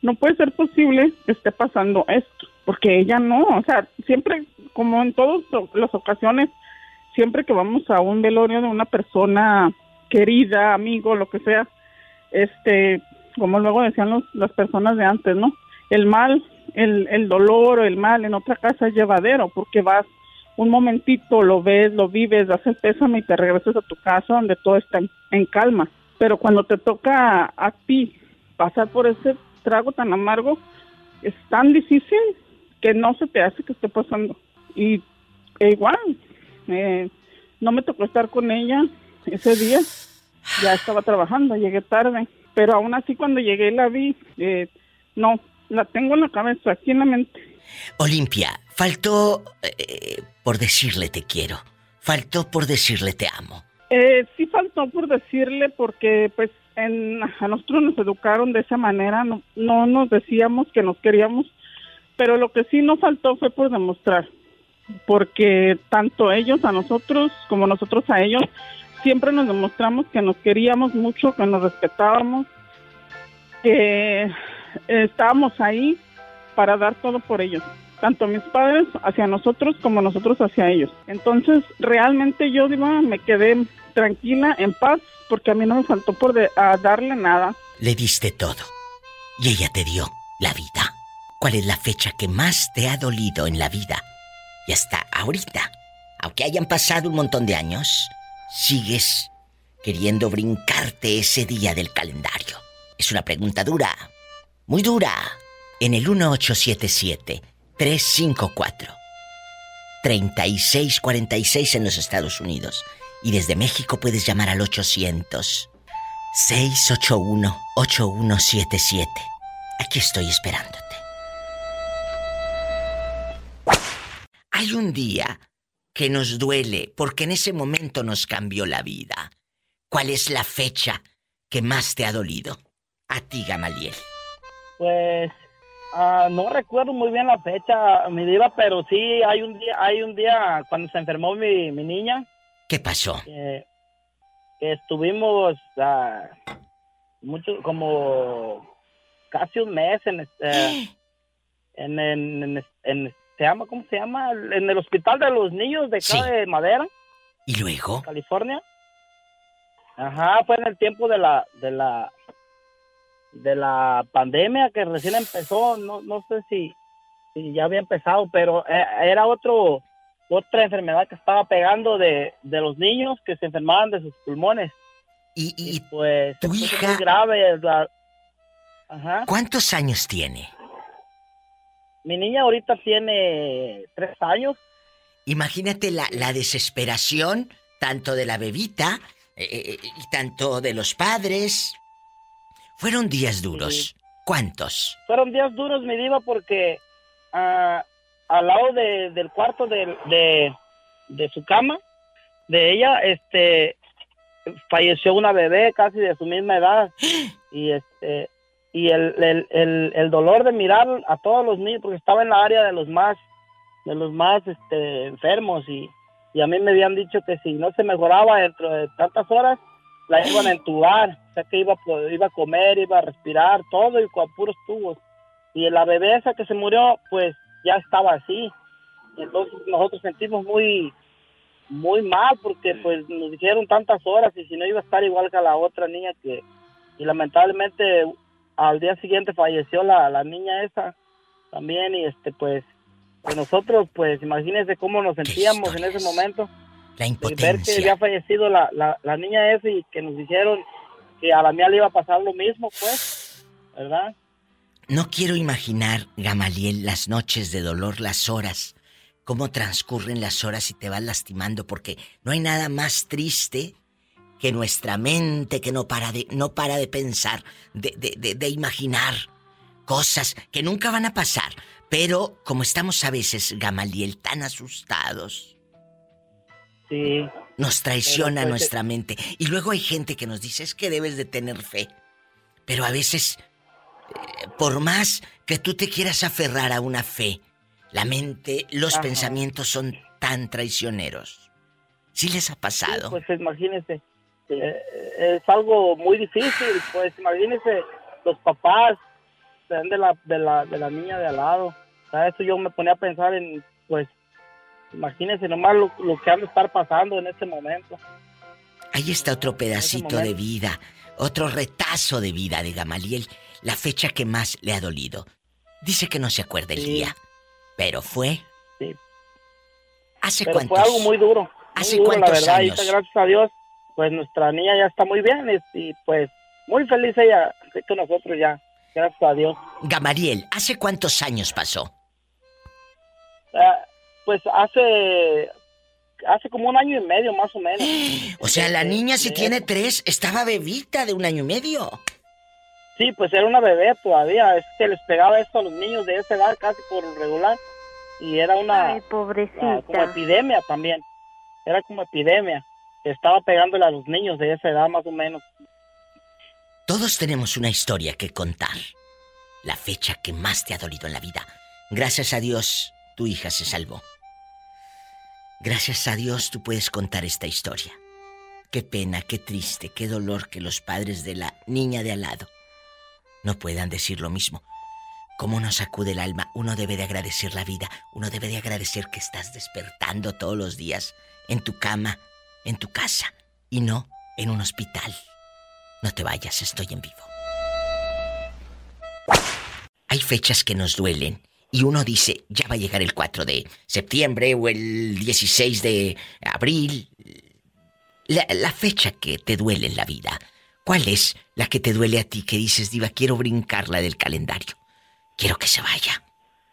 no puede ser posible que esté pasando esto, porque ella no, o sea, siempre, como en todas las ocasiones, siempre que vamos a un velorio de una persona querida, amigo, lo que sea, este, como luego decían los, las personas de antes, ¿no? El mal, el, el dolor o el mal en otra casa es llevadero, porque vas un momentito, lo ves, lo vives, das el pésame y te regresas a tu casa donde todo está en, calma. Pero cuando te toca a, a ti pasar por ese trago tan amargo, es tan difícil que no se te hace que esté pasando. Y e igual, eh, no me tocó estar con ella ese día, ya estaba trabajando, llegué tarde, pero aún así cuando llegué la vi, eh, no, la tengo en la cabeza, aquí en la mente. Olimpia, faltó eh, por decirle te quiero, faltó por decirle te amo. Eh, sí faltó por decirle porque pues en, a nosotros nos educaron de esa manera, no, no nos decíamos que nos queríamos, pero lo que sí nos faltó fue por demostrar, porque tanto ellos a nosotros como nosotros a ellos, siempre nos demostramos que nos queríamos mucho, que nos respetábamos, que estábamos ahí para dar todo por ellos, tanto mis padres hacia nosotros como nosotros hacia ellos. Entonces, realmente yo digo, me quedé tranquila, en paz, porque a mí no me faltó por de, a darle nada. Le diste todo y ella te dio la vida. ¿Cuál es la fecha que más te ha dolido en la vida? Y hasta ahorita, aunque hayan pasado un montón de años, sigues queriendo brincarte ese día del calendario. Es una pregunta dura, muy dura. En el 1877 354 3646 en los Estados Unidos. Y desde México puedes llamar al 800 681 8177. Aquí estoy esperándote. Hay un día que nos duele porque en ese momento nos cambió la vida. ¿Cuál es la fecha que más te ha dolido? A ti, Gamaliel. Pues Ah, no recuerdo muy bien la fecha, mi diva, pero sí hay un día, hay un día cuando se enfermó mi, niña. ¿Qué pasó? Que, estuvimos uh, mucho, como casi un mes en, este, en, en, se llama, ¿cómo se llama? En el hospital de los niños de acá de Madera. ¿Y luego? California. Ajá, fue en el tiempo de la, de la, de la pandemia que recién empezó, no, no sé si, si ya había empezado, pero eh, era otro otra enfermedad que estaba pegando de, de los niños que se enfermaban de sus pulmones. Y, y, pues tu hija grave. ¿Cuántos años tiene? Mi niña ahorita tiene tres años. Imagínate la, la desesperación tanto de la bebita eh, eh, y tanto de los padres. Fueron días duros. ¿Cuántos? Fueron días duros, mi diva, porque ah, al lado del cuarto de, de, su cama, de ella, este, falleció una bebé casi de su misma edad. y este, y el, el, el, dolor de mirar a todos los niños, porque estaba en la área de los más, de los más este, enfermos y, y a mí me habían dicho que si no se mejoraba dentro de tantas horas, la iban a entubar, o sea que iba, iba a comer, iba a respirar, todo y con puros tubos. Y la bebé esa que se murió, pues ya estaba así. Entonces nosotros sentimos muy, muy mal porque pues nos dijeron tantas horas y si no iba a estar igual que la otra niña que, y lamentablemente al día siguiente falleció la, la niña esa también y este pues, pues nosotros pues imagínense cómo nos sentíamos en ese momento la impotencia. ver que había fallecido la, la, niña esa y que nos dijeron que a la mía le iba a pasar lo mismo, pues, ¿verdad? No quiero imaginar, Gamaliel, las noches de dolor, las horas, cómo transcurren las horas y te vas lastimando, porque no hay nada más triste que nuestra mente que no para de, no para de pensar, de, de, de imaginar cosas que nunca van a pasar. Pero como estamos a veces, Gamaliel, tan asustados, nos traiciona pues, nuestra mente. Y luego hay gente que nos dice, es que debes de tener fe. Pero a veces, eh, por más que tú te quieras aferrar a una fe, la mente, los pensamientos son tan traicioneros. ¿Sí les ha pasado? pues imagínese, eh, es algo muy difícil. Pues imagínese los papás de la, de la, de la niña de al lado. ¿sabes? Eso yo me ponía a pensar en, pues, Imagínense nomás lo, que han de estar pasando en este momento. Ahí está otro pedacito de vida, otro retazo de vida de Gamaliel, la fecha que más le ha dolido. Dice que no se acuerda el día, pero fue. Sí. ¿Hace pero cuántos? Fue algo muy duro. ¿Hace cuántos la verdad, años? gracias a Dios, pues nuestra niña ya está muy bien y pues muy feliz ella con nosotros ya. Gracias a Dios. Gamaliel, ¿hace cuántos años pasó? Ah, pues hace hace como un año y medio más o menos. O sea, la niña si tiene tres, estaba bebita de un año y medio. Sí, pues era una bebé todavía. Es que les pegaba esto a los niños de esa edad casi por regular. Y era una... Ay, pobrecita. como epidemia también. Era como epidemia. Estaba pegándole a los niños de esa edad más o menos. Todos tenemos una historia que contar. La fecha que más te ha dolido en la vida. Gracias a Dios, tu hija se salvó. Gracias a Dios tú puedes contar esta historia. Qué pena, qué triste, qué dolor que los padres de la niña de al lado no puedan decir lo mismo. Cómo nos acude el alma, uno debe de agradecer la vida, uno debe de agradecer que estás despertando todos los días en tu cama, en tu casa y no en un hospital. No te vayas, estoy en vivo. Hay fechas que nos duelen y uno dice, ya va a llegar el 4 de septiembre o el 16 de abril. La, fecha que te duele en la vida, ¿cuál es la que te duele a ti que dices, Diva, quiero brincarla del calendario? Quiero que se vaya,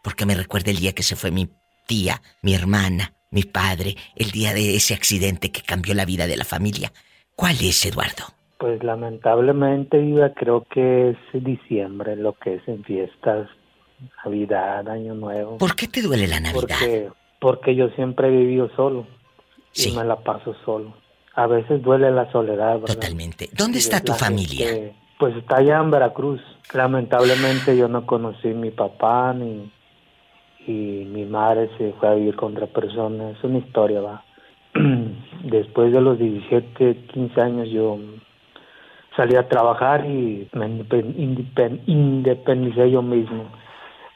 porque me recuerda el día que se fue mi tía, mi hermana, mi padre, el día de ese accidente que cambió la vida de la familia. ¿Cuál es, Eduardo? Pues lamentablemente, Diva, creo que es diciembre, lo que es en fiestas, Navidad, Año Nuevo. ¿Por qué te duele la Navidad? Porque, porque yo siempre he vivido solo y me la paso solo. A veces duele la soledad, ¿verdad? Totalmente. ¿Dónde Y está tu familia? gente, pues está allá en Veracruz. Lamentablemente yo no conocí a mi papá ni y mi madre se fue a vivir con otra persona. Es una historia, va. Después de los 17, 15 años yo salí a trabajar y me indepen- indepen- independicé yo mismo.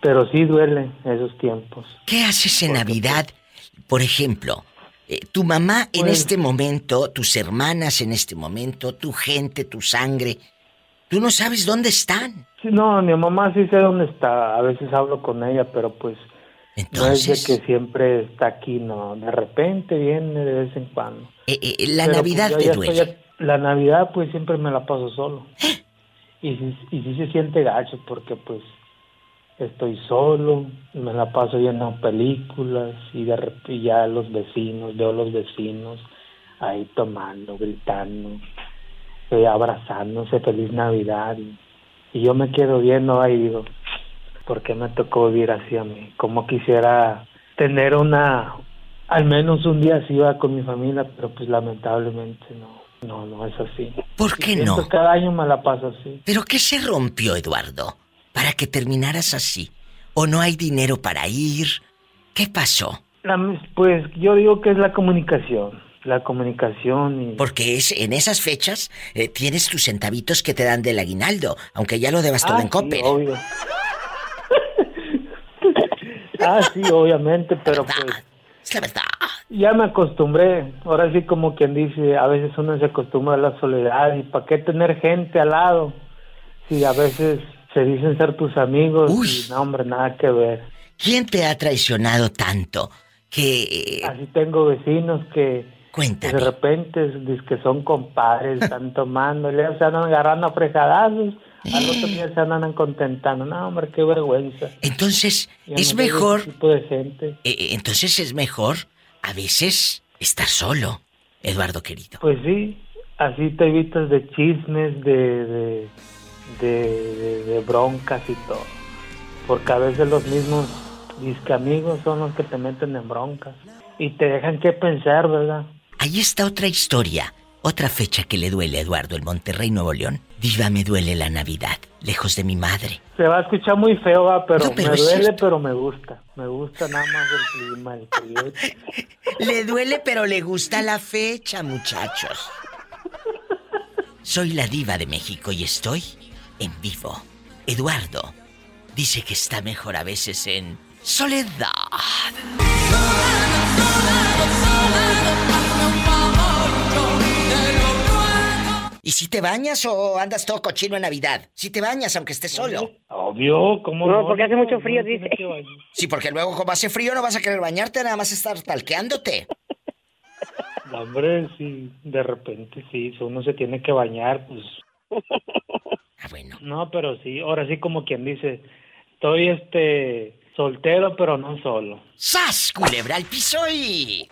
Pero sí duele esos tiempos. ¿Qué haces en Navidad? Por ejemplo, eh, tu mamá en Pues- este momento, tus hermanas en este momento, tu gente, tu sangre, tú no sabes dónde están. Sí, no, mi mamá sí sé dónde está. A veces hablo con ella, pero pues no es Entonces- de que siempre está aquí, no. De repente viene de vez en cuando. Eh, eh, la Pero, Navidad pues, te duele. estoy la Navidad pues siempre me la paso solo. Y y sí se siente gacho porque pues estoy solo, me la paso viendo películas y de repente ya los vecinos, veo los vecinos ahí tomando, gritando, eh, abrazándose, feliz Navidad. Y, y yo me quedo viendo ahí y digo, ¿por qué me tocó vivir así a mí? Como quisiera tener una, al menos un día así va con mi familia, pero pues lamentablemente no, no, no es así. ¿Por qué no? Cada año me la paso así. ¿Pero qué se rompió, Eduardo? Para que terminaras así. ¿O no hay dinero para ir? ¿Qué pasó? La- pues yo digo que es la comunicación, la comunicación y... Porque es en esas fechas eh, tienes tus centavitos que te dan del aguinaldo, aunque ya lo debas todo Ah, en sí, Coppel. obvio. ah, sí, obviamente, pero pues... Es la verdad. Ya me acostumbré. Ahora sí, como quien dice, a veces uno se acostumbra a la soledad. ¿Y para qué tener gente al lado? Si a veces se dicen ser tus amigos y no, hombre, nada que ver. ¿Quién te ha traicionado tanto? Que... Así tengo vecinos que, Cuéntame. de repente dicen que son compadres, están tomando, y se andan agarrando a fregadazos, al otro día se andan contentando. No, hombre, qué vergüenza. Entonces, Ya es mejor... tipo de gente. eh, eh, entonces es mejor a veces estar solo, Eduardo querido. Pues sí, así te evitas de chismes, de, de, de, de- de broncas y todo. Porque a veces los mismos disque amigos son los que te meten en broncas y te dejan que pensar, ¿verdad? Ahí está otra historia, otra fecha que le duele a Eduardo en Monterrey, Nuevo León. Diva, me duele la Navidad, lejos de mi madre. Se va a escuchar muy feo, va, pero, No, pero me duele, cierto. pero me gusta. Me gusta nada más el clima, el frío. Le duele, pero le gusta la fecha, muchachos. Soy la diva de México y estoy en vivo. Eduardo dice que está mejor a veces en soledad. ¿Y si te bañas o andas todo cochino en Navidad? Si te bañas, aunque estés solo. Obvio, ¿cómo No, porque hace mucho frío, dice. Sí, porque luego como hace frío no vas a querer bañarte, nada más estar talqueándote. No, Hombre, sí, de repente sí, si uno se tiene que bañar, pues... Ah, bueno. No, pero sí, ahora sí como quien dice, estoy este soltero pero no solo. ¡Sas! Culebra al piso y...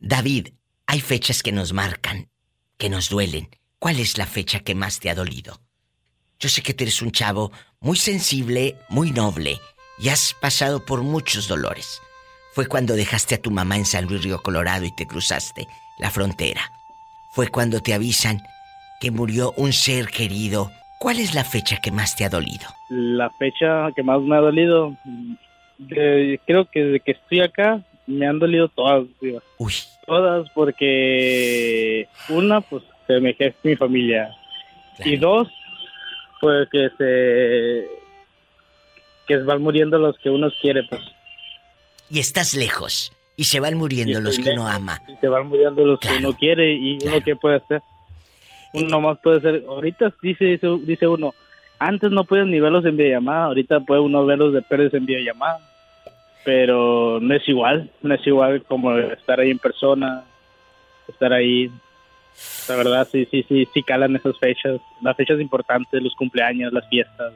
David, hay fechas que nos marcan, que nos duelen. ¿Cuál es la fecha que más te ha dolido? Yo sé que tú eres un chavo muy sensible, muy noble, y has pasado por muchos dolores. Fue cuando dejaste a tu mamá en San Luis Río Colorado y te cruzaste la frontera. Fue cuando te avisan que murió un ser querido. ¿Cuál es la fecha que más te ha dolido? La fecha que más me ha dolido, creo que desde que estoy acá, me han dolido todas. Uy. Todas porque una, pues se me jefe mi familia. Y dos, pues que se que se van muriendo los que uno quiere, pues. Y estás lejos. Y se van muriendo los que uno ama. Y se van muriendo los que uno quiere y uno qué puede hacer. Uno más puede hacer, ahorita dice, dice, dice uno, antes no puedes ni verlos en videollamada, ahorita puede uno verlos de perros en videollamada, pero no es igual, no es igual como estar ahí en persona, estar ahí. La verdad, sí, sí, sí, sí calan esas fechas, las fechas importantes, los cumpleaños, las fiestas,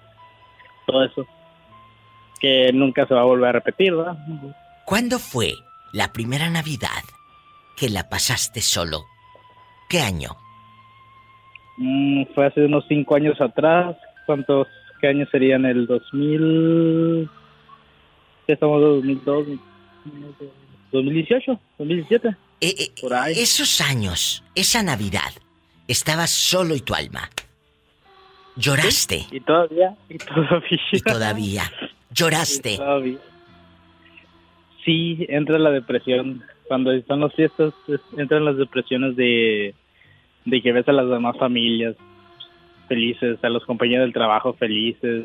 todo eso, que nunca se va a volver a repetir, ¿verdad? ¿Cuándo fue la primera Navidad que la pasaste solo? ¿Qué año? Mm, fue hace unos cinco años atrás. ¿Cuántos qué años serían? El 2000. ¿Qué estamos? 2002, 2018, 2017. Eh, eh, por ahí. Esos años, esa Navidad, estabas solo y tu alma. Lloraste. Y todavía, y todavía. Y todavía. Lloraste. Y todavía. Sí, entra la depresión. Cuando están las fiestas, es- entran las depresiones de, de que ves a las demás familias felices, a los compañeros del trabajo felices,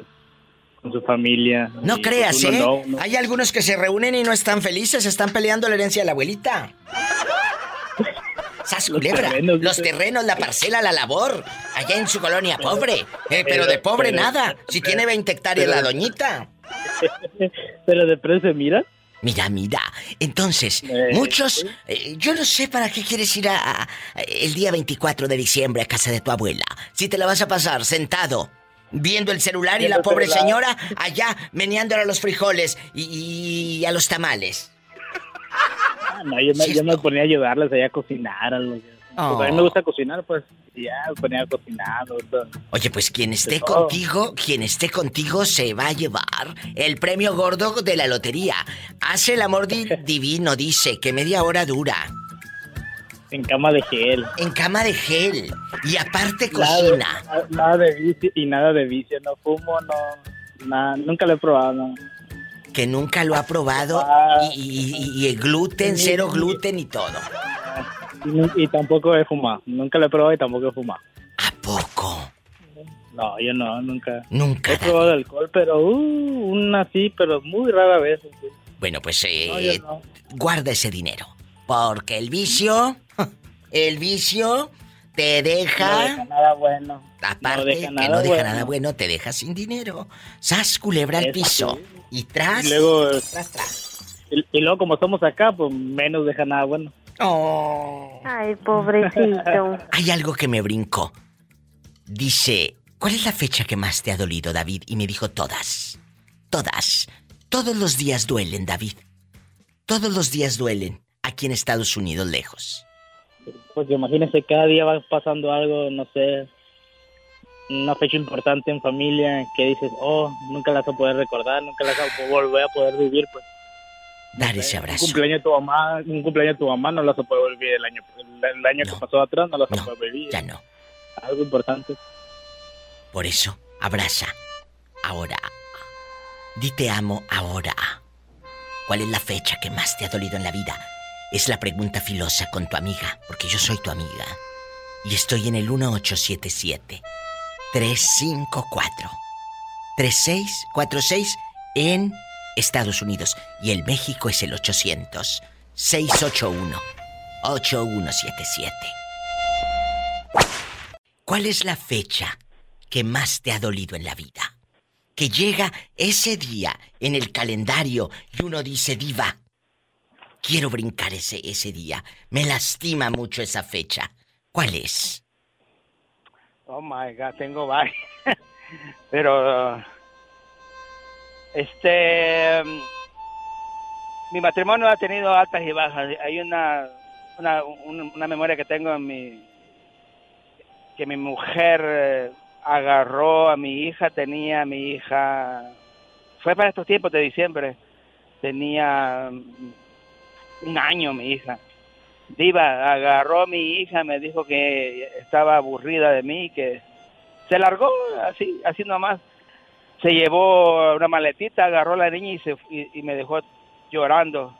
con su familia. No creas, pues, ¿eh? uno no, no. Hay algunos que se reúnen y no están felices, están peleando la herencia de la abuelita. ¡Sas culebra! terrenos, los terrenos, la parcela, la labor. Allá en su colonia pobre. Eh, pero de pobre pero- nada. Si tiene 20 hectáreas la doñita. Pero de se mira. Mira, mira. Entonces, Eh, muchos. eh, yo no sé para qué quieres ir a, el día 24 de diciembre a casa de tu abuela. Si te la vas a pasar sentado. Viendo el celular y la pobre celular. señora allá meneándole a los frijoles y, y a los tamales. Ah, no, yo, me, yo me ponía a ayudarles allá a cocinar. A, los, Oh. pues a mí me gusta cocinar, pues y ya ponía a cocinar. o sea. Oye, pues quien esté todo. contigo, quien esté contigo se va a llevar el premio gordo de la lotería. Hace el amor di- divino, dice, que media hora dura. En cama de gel. En cama de gel. Y aparte Nada de- cocina. Nada de vicio y nada de vicio. No fumo, no. Nada, nunca lo he probado. No. Que nunca lo ha probado. Ah. Y, y- y el gluten, cero gluten y todo. Y, y tampoco he fumado. Nunca lo he probado y tampoco he fumado. ¿A poco? No, yo no, nunca. Nunca. He probado alcohol, pero uh, una sí, pero muy rara vez. sí. Bueno, pues eh, No, no. guarda ese dinero. Porque el vicio, el vicio te No deja... deja nada bueno. Aparte deja que nada no deja bueno. nada bueno, te deja sin dinero. Sas culebra al piso. Y tras. Y luego, tras, tras. y, y luego como somos acá, pues menos deja nada bueno. Oh. Ay, pobrecito. Hay algo que me brincó. Dice, ¿cuál es la fecha que más te ha dolido, David? Y me dijo todas. Todas. Todos los días duelen, David. Todos los días duelen. Aquí en Estados Unidos, lejos. Porque imagínense, cada día va pasando algo, no sé, una fecha importante en familia que dices, oh, nunca las vas a poder recordar, nunca las vas a volver a poder vivir, pues. Dar ese Un abrazo. cumpleaños de tu mamá, un cumpleaños de tu mamá no las vas a poder vivir el año, el, año que pasó atrás no las vas a poder vivir. Ya no. Algo importante. Por eso, abraza. Ahora. Di te amo ahora. ¿Cuál es la fecha que más te ha dolido en la vida? Es la pregunta filosa con tu amiga, porque yo soy tu amiga. Y estoy en el 1877 354 3646 en Estados Unidos. Y el México es el 800 681 8177. ¿Cuál es la fecha que más te ha dolido en la vida? Que llega ese día en el calendario y uno dice, diva, quiero brincar ese, ese día. Me lastima mucho esa fecha. ¿Cuál es? Oh my God, tengo varios. Pero. Este. um, Mi matrimonio ha tenido altas y bajas. Hay una, una, un- una memoria que tengo en mi. que mi mujer eh, agarró a mi hija, tenía a mi hija. Fue para estos tiempos de diciembre. Tenía um, un año mi hija. Diva agarró a mi hija, me dijo que estaba aburrida de mí, que se largó así, así nomás. Se llevó una maletita, agarró a la niña y, se, y, y me dejó llorando.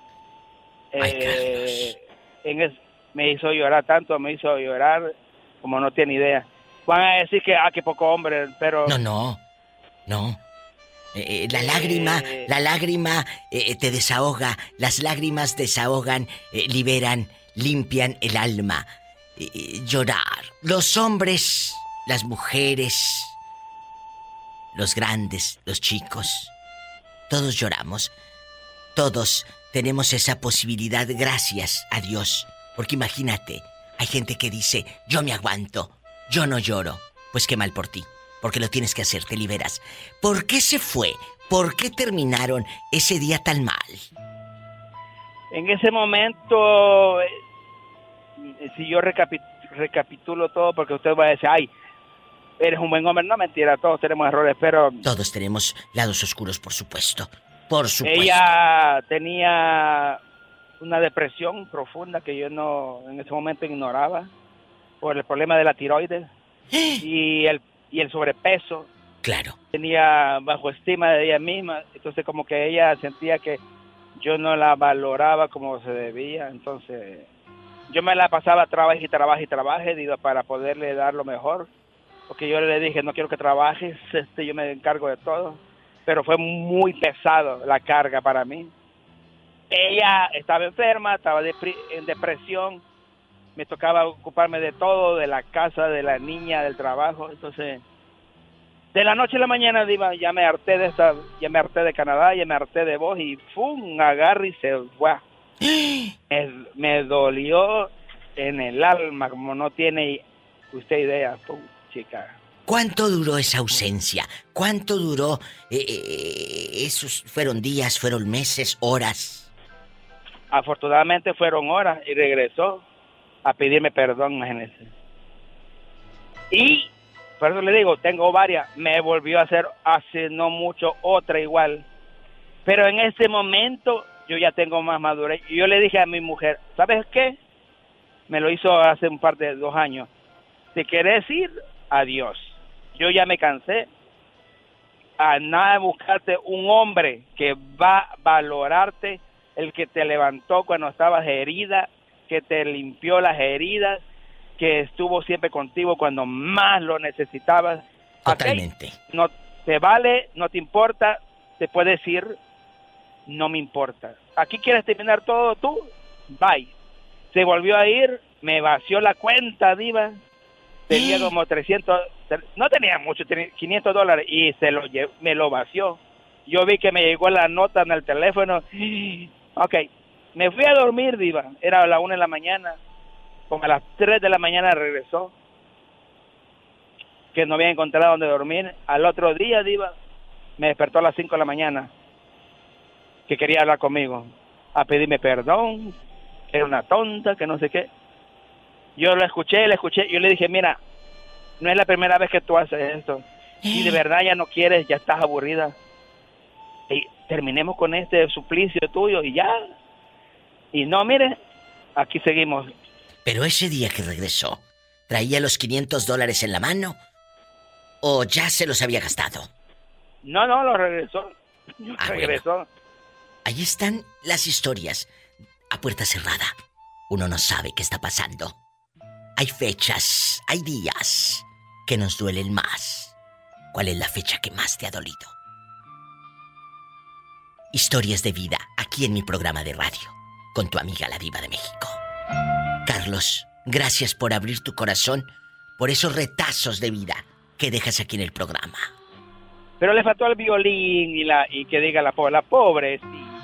Eh, en es- me hizo llorar tanto, me hizo llorar como no tiene idea. Van a decir que, ah, qué poco hombre, pero... No, no, no. Eh, eh, la lágrima, la lágrima eh, te desahoga, las lágrimas desahogan, eh, liberan, limpian el alma. Eh, eh, llorar. Los hombres, las mujeres, los grandes, los chicos, todos lloramos. Todos tenemos esa posibilidad gracias a Dios. Porque imagínate, hay gente que dice, yo me aguanto, yo no lloro. Pues qué mal por ti, porque lo tienes que hacer, te liberas. ¿Por qué se fue? ¿Por qué terminaron ese día tan mal? En ese momento, eh, si yo recapitulo todo, porque usted va a decir, ay, eres un buen hombre. No, mentira, todos tenemos errores, pero... Todos tenemos lados oscuros, por supuesto. Por supuesto. Ella tenía una depresión profunda que yo no en ese momento ignoraba por el problema de la tiroides y el, y el sobrepeso. Claro. Tenía bajo estima de ella misma, entonces como que ella sentía que yo no la valoraba como se debía, entonces yo me la pasaba trabajo y trabajo y trabajo para poderle dar lo mejor, porque yo le dije, no quiero que trabajes, este, yo me encargo de todo, pero fue muy pesado la carga para mí. Ella estaba enferma, estaba en depresión, me tocaba ocuparme de todo, de la casa, de la niña, del trabajo, entonces de la noche a la mañana diva, ya me harté de esta, ya me harté de Canadá, ya me harté de vos y ¡fum! agarre y se fue. me, dolió en el alma, como no tiene usted idea, pum, chica. ¿Cuánto duró esa ausencia? ¿Cuánto duró? Eh, eh, esos fueron días, fueron meses, horas. Afortunadamente fueron horas y regresó a pedirme perdón, imagínese. Y por eso le digo, tengo varias. Me volvió a hacer hace no mucho otra igual. Pero en ese momento yo ya tengo más madurez. Y yo le dije a mi mujer, ¿sabes qué? Me lo hizo hace un par de dos años. Si querés ir, adiós. Yo ya me cansé. A nada de buscarte un hombre que va a valorarte, el que te levantó cuando estabas herida, que te limpió las heridas, que estuvo siempre contigo cuando más lo necesitabas. Totalmente. no te vale, no te importa, te puedes decir, no me importa. Aquí quieres terminar todo tú, bye. Se volvió a ir, me vació la cuenta, diva. Tenía como 300, no tenía mucho, tenía 500 dólares y se lo me lo vació. Yo vi que me llegó la nota en el teléfono. Ok, me fui a dormir, diva. Era a la una de la mañana. Como a las 3 de la mañana regresó. Que no había encontrado donde dormir. Al otro día, diva, me despertó a las 5 de la mañana que quería hablar conmigo, a pedirme perdón, que era una tonta, que no sé qué. Yo la escuché, la escuché, yo le dije, mira, no es la primera vez que tú haces esto. Si de eh. verdad ya no quieres, ya estás aburrida, y terminemos con este suplicio tuyo y ya. Y no, mire, aquí seguimos. Pero ese día que regresó, ¿traía los 500 dólares en la mano o ya se los había gastado? No, no, lo regresó. Ah, regresó. Ahí están las historias. A puerta cerrada. Uno no sabe qué está pasando. Hay fechas, hay días que nos duelen más. ¿Cuál es la fecha que más te ha dolido? Historias de vida aquí en mi programa de radio, con tu amiga la diva de México. Carlos, gracias por abrir tu corazón por esos retazos de vida que dejas aquí en el programa. Pero le faltó el violín y la y que diga la pobre, la pobre.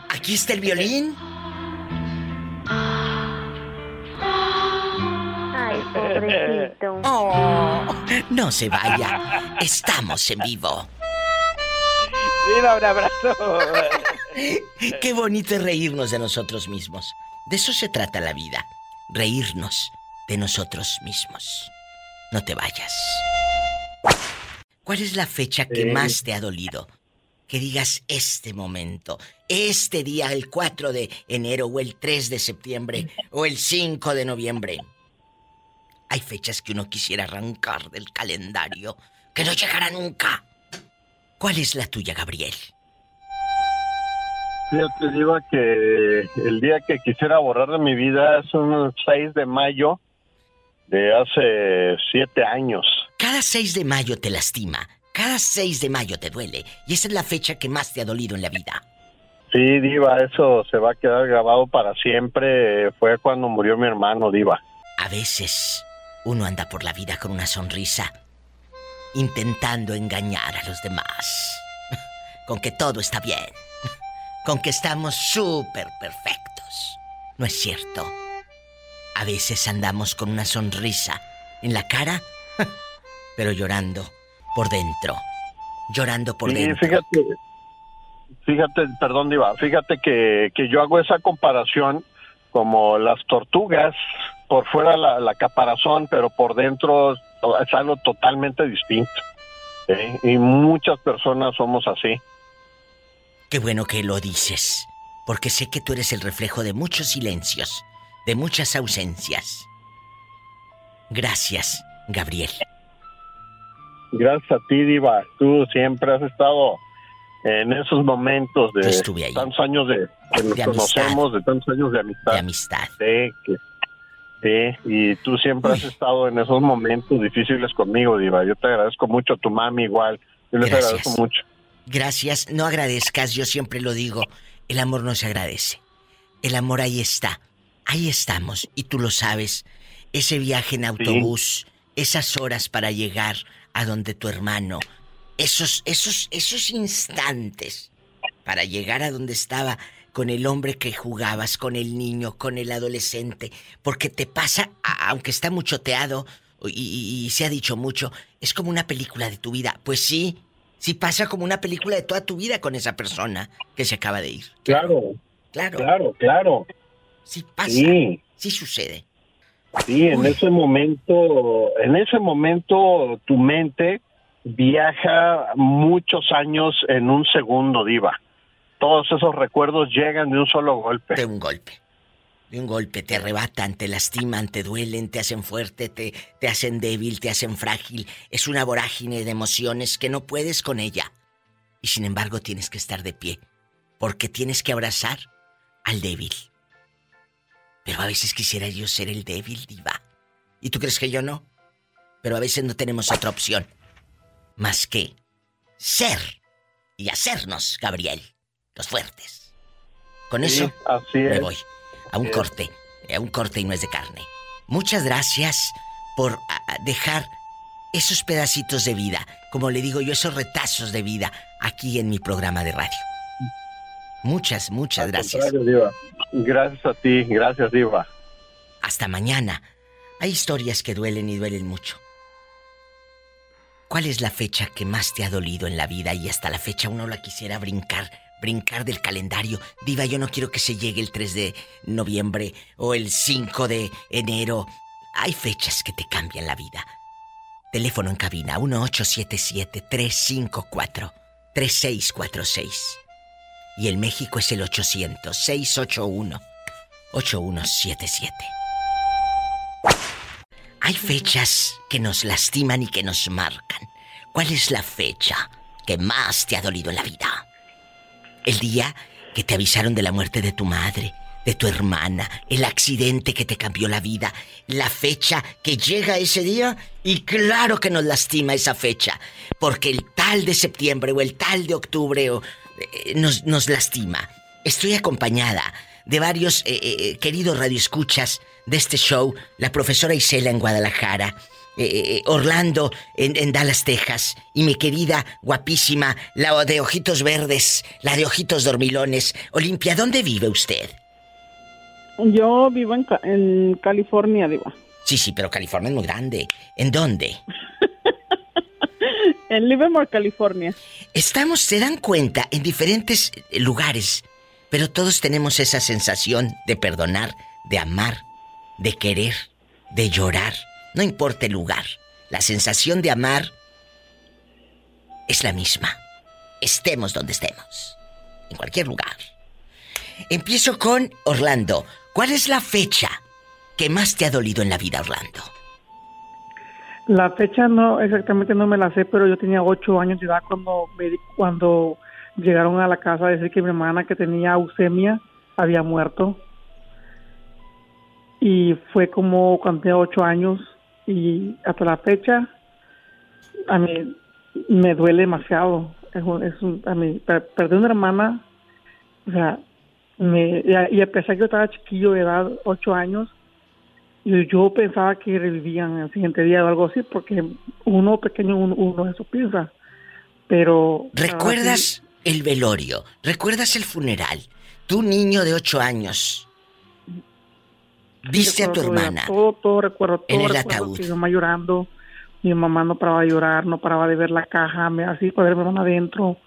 Aquí está el violín. Pobrecito. Oh, no se vaya. Estamos en vivo. Mira, un abrazo. Qué bonito es reírnos de nosotros mismos. De eso se trata la vida. Reírnos de nosotros mismos. No te vayas. ¿Cuál es la fecha que más te ha dolido? que digas este momento, este día, el 4 de enero o el 3 de septiembre o el 5 de noviembre. Hay fechas que uno quisiera arrancar del calendario, que no llegará nunca. ¿Cuál es la tuya, Gabriel? Yo te digo que el día que quisiera borrar de mi vida es un 6 de mayo de hace 7 años. Cada 6 de mayo te lastima. Cada 6 de mayo te duele y esa es la fecha que más te ha dolido en la vida. Sí, Diva, eso se va a quedar grabado para siempre. Fue cuando murió mi hermano, Diva. A veces uno anda por la vida con una sonrisa intentando engañar a los demás. Con que todo está bien. Con que estamos súper perfectos. ¿No es cierto? A veces andamos con una sonrisa en la cara, pero llorando por dentro. Llorando por Sí, dentro. fíjate, fíjate, perdón, Diva, fíjate que, que yo hago esa comparación como las tortugas, por fuera la, la caparazón, pero por dentro es algo totalmente distinto. ¿sí? Y muchas personas somos así. Qué bueno que lo dices, porque sé que tú eres el reflejo de muchos silencios, de muchas ausencias. Gracias, Gabriel. Gracias a ti, Diva. Tú siempre has estado en esos momentos de tantos años de que nos De conocemos, de tantos años de amistad. De amistad. Que- sí, y tú siempre has estado en esos momentos difíciles conmigo, Diva. Yo te agradezco mucho, tu mami igual. Yo les Gracias. agradezco mucho. Gracias, no agradezcas, yo siempre lo digo, el amor no se agradece. El amor ahí está, ahí estamos, y tú lo sabes. Ese viaje en autobús, esas horas para llegar a donde tu hermano, esos, esos, esos instantes para llegar a donde estaba con el hombre que jugabas, con el niño, con el adolescente, porque te pasa, aunque está muchoteado y, y- se ha dicho mucho, es como una película de tu vida. Pues sí, sí pasa como una película de toda tu vida con esa persona que se acaba de ir. Claro, Claro. claro, claro. Sí pasa. Sí. Sí sucede. Sí, en ese momento, en ese momento tu mente viaja muchos años en un segundo, Diva. Todos esos recuerdos llegan de un solo golpe. De un golpe. De un golpe te arrebatan, te lastiman, te duelen, te hacen fuerte, te, te hacen débil, te hacen frágil. Es una vorágine de emociones que no puedes con ella. Y sin embargo tienes que estar de pie, porque tienes que abrazar al débil. Pero a veces quisiera yo ser el débil, diva. ¿Y tú crees que yo no? Pero a veces no tenemos otra opción. Más que ser y hacernos, Gabriel, los fuertes. Con Sí, eso así me voy a un corte, a un corte y no es de carne. Muchas gracias por dejar esos pedacitos de vida, como le digo yo, esos retazos de vida aquí en mi programa de radio. Muchas, muchas Al gracias. Diva. Gracias a ti, gracias, Diva. Hasta mañana. Hay historias que duelen y duelen mucho. ¿Cuál es la fecha que más te ha dolido en la vida y hasta la fecha uno la quisiera brincar, brincar del calendario? Diva, yo no quiero que se llegue el 3 de noviembre o el 5 de enero. Hay fechas que te cambian la vida. Teléfono en cabina 1877-354-3646. Y el México es el 800-681-8177. Hay fechas que nos lastiman y que nos marcan. ¿Cuál es la fecha que más te ha dolido en la vida? El día que te avisaron de la muerte de tu madre, de tu hermana, el accidente que te cambió la vida, la fecha que llega ese día y claro que nos lastima esa fecha, porque el tal de septiembre o el tal de octubre o, eh, nos, nos lastima. Estoy acompañada de varios eh, eh, queridos radioescuchas de este show, la profesora Isela en Guadalajara, eh, Orlando en, en, Dallas, Texas, y mi querida, guapísima, la de ojitos verdes, la de ojitos dormilones. Olimpia, ¿dónde vive usted? Yo vivo en, en California, Diva. Sí, sí, pero California es muy grande. ¿En dónde? en Livermore, California. Estamos, se dan cuenta, en diferentes lugares, pero todos tenemos esa sensación de perdonar, de amar, de querer, de llorar. No importa el lugar. La sensación de amar es la misma. Estemos donde estemos. En cualquier lugar. Empiezo con Orlando. ¿Cuál es la fecha que más te ha dolido en la vida, Orlando? La fecha no, exactamente no me la sé, pero yo tenía ocho años de edad cuando, me, cuando llegaron a la casa a decir que mi hermana que tenía leucemia había muerto. Y fue como cuando tenía ocho años y hasta la fecha a mí me duele demasiado. Es un, es un, a mí, per, perder una hermana, o sea, me, y, a, y a pesar que yo estaba chiquillo de edad, ocho años, yo, yo pensaba que revivían el siguiente día o algo así, porque uno pequeño, uno, uno eso piensa. Pero... ¿Recuerdas el velorio? ¿Recuerdas el funeral? Tu niño de ocho años. Viste a tu hermana. Todo, todo recuerdo. Todo En el recuerdo ataúd. Mi mamá llorando. Mi mamá no paraba de llorar, no paraba de ver la caja, me así para ver a mi mamá adentro.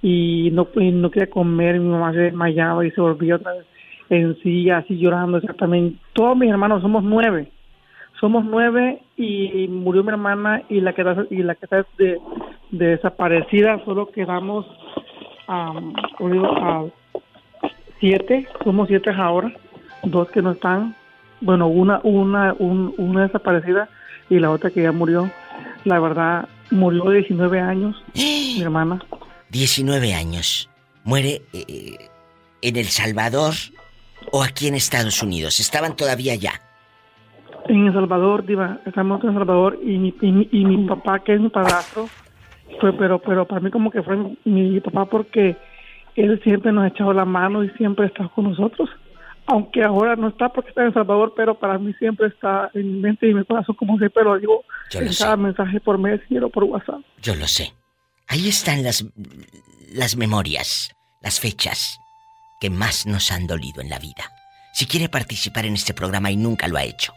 Y no, y no quería comer, mi mamá se desmayaba y se volvía otra vez en sí, así llorando exactamente. Todos mis hermanos somos nueve. Somos nueve y murió mi hermana y la que está, y la que está de, de desaparecida solo quedamos digo, a siete, somos siete ahora, dos que no están, bueno, una, una, un- una desaparecida y la otra que ya murió. La verdad, murió de 19 años, mi hermana. 19 años. Muere eh, en El Salvador o aquí en Estados Unidos. Estaban todavía allá. En El Salvador, Diva, estamos en El Salvador y mi, y mi, y mi papá, que es mi padrastro, fue, pero, pero para mí como que fue mi papá porque él siempre nos ha echado la mano y siempre está con nosotros. Aunque ahora no está porque está en El Salvador, pero para mí siempre está en mi mente y en mi corazón, como siempre lo digo, Yo lo en sé. cada mensaje por Messenger o por WhatsApp. Yo lo sé. Ahí están las, las memorias, las fechas que más nos han dolido en la vida. Si quiere participar en este programa y nunca lo ha hecho,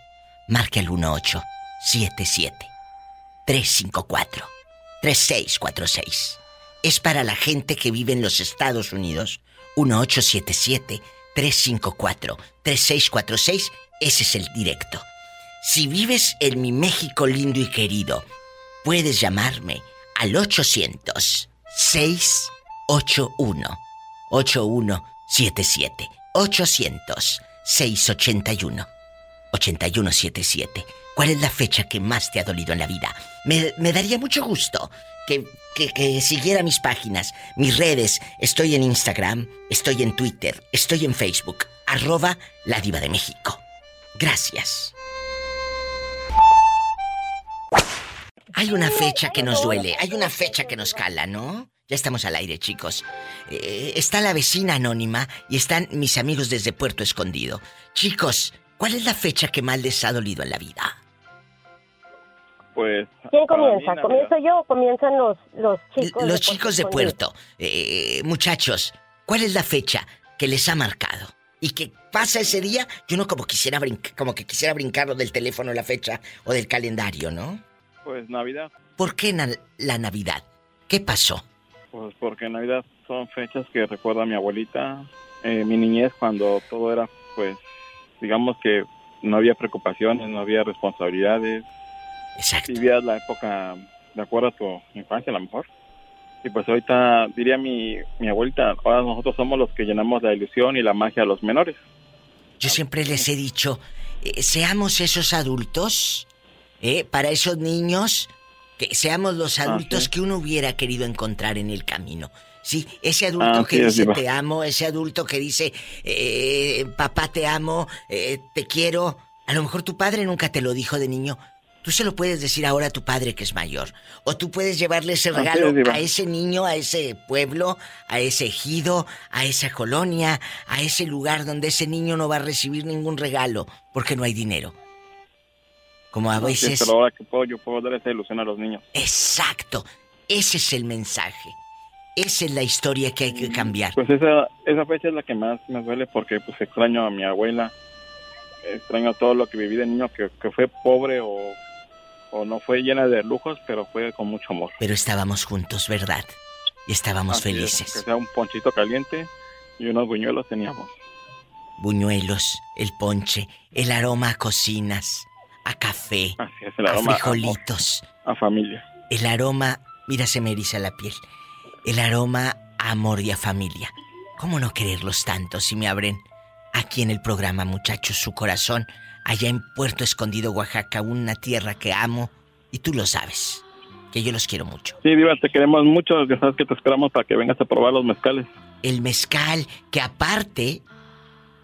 marque al 1877 354 3646. Es para la gente que vive en los Estados Unidos. 1877 354 3646. Ese es el directo. Si vives en mi México lindo y querido, puedes llamarme al 800 681 8177 800 681 8177 ¿Cuál es la fecha que más te ha dolido en la vida? Me, daría mucho gusto que, que, que siguiera mis páginas, mis redes. Estoy en Instagram, estoy en Twitter, estoy en Facebook. Arroba la diva de México. Gracias. Hay una fecha que nos duele, hay una fecha que nos cala, ¿no? Ya estamos al aire, chicos. Eh, está la vecina anónima y están mis amigos desde Puerto Escondido. Chicos, ¿cuál es la fecha que más les ha dolido en la vida? Pues. ¿Quién comienza? mí, ¿Comienzo yo o comienzan los, los chicos? Los de chicos de? Puerto. Eh, muchachos, ¿cuál es la fecha que les ha marcado? Y que pasa ese día, yo no como quisiera brincar, como que quisiera brincarlo del teléfono la fecha o del calendario, ¿no? Pues Navidad. ¿Por qué na- la Navidad? ¿Qué pasó? Pues porque Navidad son fechas que recuerda a mi abuelita, eh, mi niñez cuando todo era, pues, digamos que no había preocupaciones, no había responsabilidades. Exacto. Vivías la época de acuerdo a tu infancia, a lo mejor. Y pues ahorita diría mi, mi abuelita, ahora nosotros somos los que llenamos la ilusión y la magia a los menores. Yo siempre les he dicho, eh, seamos esos adultos, ¿eh? para esos niños, que seamos los adultos sí. que uno hubiera querido encontrar en el camino. Sí, ese adulto Ah, que sí, dice te amo, ese adulto que dice eh, papá te amo, eh, te quiero. A lo mejor tu padre nunca te lo dijo de niño. Tú se lo puedes decir ahora a tu padre que es mayor. O tú puedes llevarle ese Así regalo es, a ese niño, a ese pueblo, a ese ejido, a esa colonia, a ese lugar donde ese niño no va a recibir ningún regalo porque no hay dinero. Como a veces... pero ahora que puedo, yo puedo dar esa ilusión a los niños. Exacto. Ese es el mensaje. Esa es la historia que hay que cambiar. Pues esa, esa fecha es la que más me duele porque pues extraño a mi abuela, extraño todo lo que viví de niño, que, que fue pobre o, o no fue llena de lujos, pero fue con mucho amor. Pero estábamos juntos, ¿verdad? Y estábamos Así es, felices. Que sea un ponchito caliente y unos buñuelos teníamos. Buñuelos, el ponche, el aroma a cocinas, a café, Así es, el a aroma a frijolitos. A familia. El aroma, mira, se me eriza la piel. El aroma a amor y a familia. ¿Cómo no quererlos tanto si me abren aquí en el programa, muchachos, su corazón, allá en Puerto Escondido, Oaxaca, una tierra que amo y tú lo sabes, que yo los quiero mucho. Sí, Diva, te queremos mucho, ya sabes que te esperamos para que vengas a probar los mezcales. El mezcal, que aparte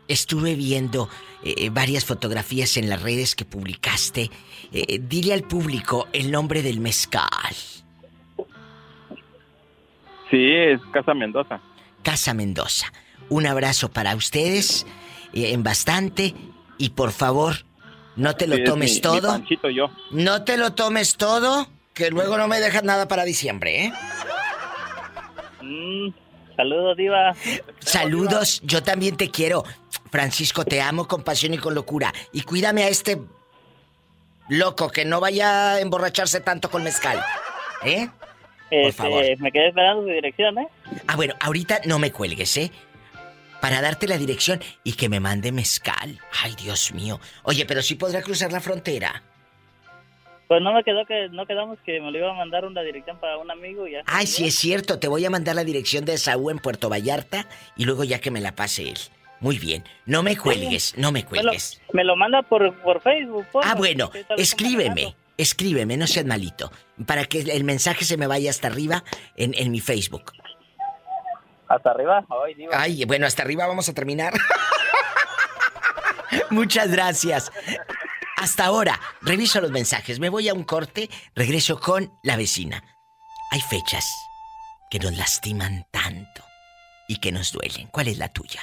estuve viendo eh, varias fotografías en las redes que publicaste. Eh, dile al público el nombre del mezcal. Sí, es Casa Mendoza. Casa Mendoza. Un abrazo para ustedes eh, en bastante y por favor No te lo Sí, tomes mi- todo. Yo. No te lo tomes todo, que luego no me dejas nada para diciembre, ¿eh? Mm, saludos, Diva. Saludos, yo también te quiero. Francisco, te amo con pasión y con locura. Y cuídame a este loco que no vaya a emborracharse tanto con mezcal. ¿Eh? Por Este, favor. Me quedé esperando su dirección, ¿eh? Ah, bueno, ahorita no me cuelgues, ¿eh? Para darte la dirección y que me mande mezcal. Ay, Dios mío. Oye, pero sí podrá cruzar la frontera. Pues no me quedó que no quedamos que me lo iba a mandar una dirección para un amigo y ya. Ay, sí es cierto, te voy a mandar la dirección de Saúl en Puerto Vallarta y luego ya que me la pase él. Muy bien, no me cuelgues, no me Me lo, cuelgues. me lo manda por, por Facebook. Ah, bueno, escríbeme, escríbeme, no seas malito, para que el mensaje se me vaya hasta arriba en, en mi Facebook. Hasta arriba. Ay, bueno, hasta arriba vamos a terminar. Muchas gracias. Hasta ahora, reviso los mensajes, me voy a un corte, regreso con la vecina. Hay fechas que nos lastiman tanto y que nos duelen. ¿Cuál es la tuya?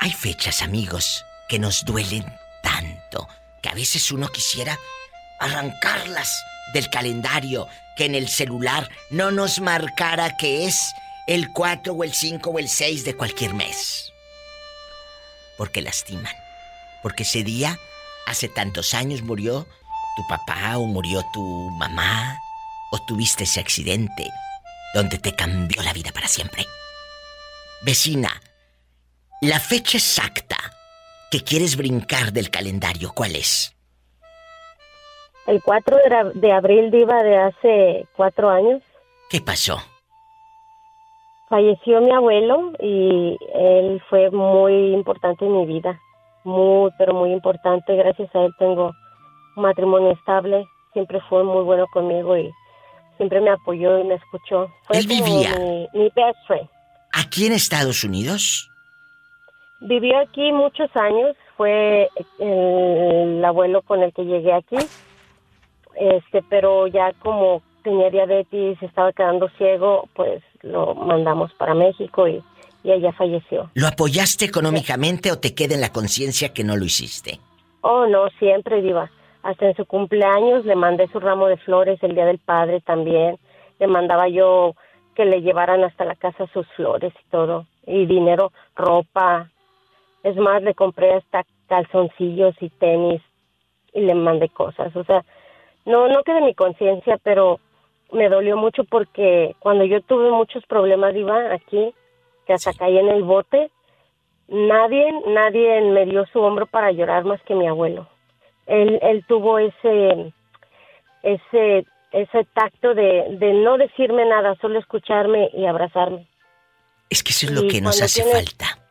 Hay fechas, amigos, que nos duelen tanto que a veces uno quisiera arrancarlas del calendario, que en el celular no nos marcara que es el 4 o el 5 o el 6 de cualquier mes. Porque lastiman. Porque ese día, hace tantos años, murió tu papá o murió tu mamá o tuviste ese accidente donde te cambió la vida para siempre. Vecina, la fecha exacta que quieres brincar del calendario, ¿cuál es? El 4 de, abril, Diva, de hace cuatro años, ¿Qué pasó? falleció mi abuelo y él fue muy importante en mi vida. Muy, pero muy importante. Gracias a él tengo un matrimonio estable. Siempre fue muy bueno conmigo y siempre me apoyó y me escuchó. Fue Él vivía. Mi, mi best friend. ¿Aquí en Estados Unidos? Vivió aquí muchos años, fue el, abuelo con el que llegué aquí, este, pero ya como tenía diabetes, estaba quedando ciego, pues lo mandamos para México y, y ella falleció. ¿Lo apoyaste económicamente o te queda en la conciencia que no lo hiciste? Oh, no, siempre, Diva. Hasta en su cumpleaños le mandé su ramo de flores, el Día del Padre también. Le mandaba yo que le llevaran hasta la casa sus flores y todo. Y dinero, ropa. Es más, le compré hasta calzoncillos y tenis y le mandé cosas. O sea, no, no quedé en mi conciencia, pero me dolió mucho porque cuando yo tuve muchos problemas, Diva, aquí, que hasta caí en el bote, nadie, nadie me dio su hombro para llorar más que mi abuelo. Él, él tuvo ese, ese, ese tacto de, de no decirme nada, solo escucharme y abrazarme. Es que eso es lo Y que nos hace falta.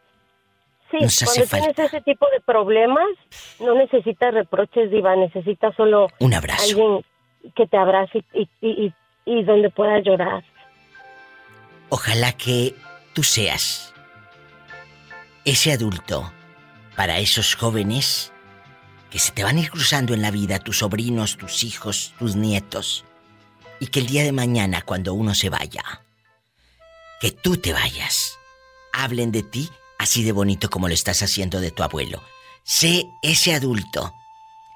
Sí, Nos hace cuando tienes ese tipo de problemas, no necesitas reproches, Diva, necesitas solo Un abrazo. alguien que te abrace y, y, y, y donde puedas llorar. Ojalá que tú seas ese adulto para esos jóvenes que se te van a ir cruzando en la vida, tus sobrinos, tus hijos, tus nietos, y que el día de mañana, cuando uno se vaya, que tú te vayas, hablen de ti así de bonito como lo estás haciendo de tu abuelo. Sé ese adulto,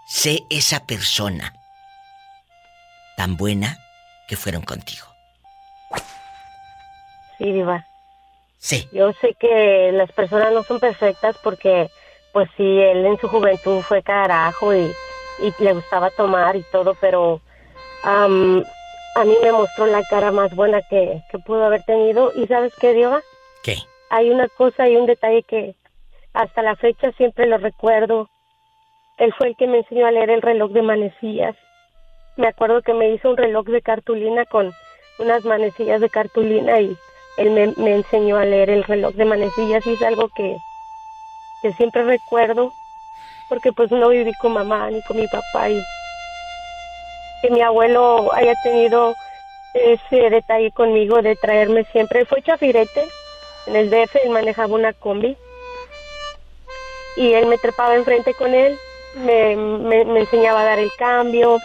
sé esa persona tan buena que fueron contigo. Sí, Diva. Sí. Yo sé que las personas no son perfectas porque, pues sí, él en su juventud fue carajo y, y le gustaba tomar y todo, pero a mí me mostró la cara más buena que, que pudo haber tenido. ¿Y sabes qué, Diva? ¿Qué? Hay una cosa y un detalle que hasta la fecha siempre lo recuerdo. Él fue el que me enseñó a leer el reloj de manecillas. Me acuerdo que me hizo un reloj de cartulina con unas manecillas de cartulina y él me, me enseñó a leer el reloj de manecillas y es algo que, que siempre recuerdo porque pues no viví con mamá ni con mi papá y que mi abuelo haya tenido ese detalle conmigo de traerme siempre. Fue chafirete en el DF, él manejaba una combi y él me trepaba enfrente con él, me, enseñaba a dar el cambio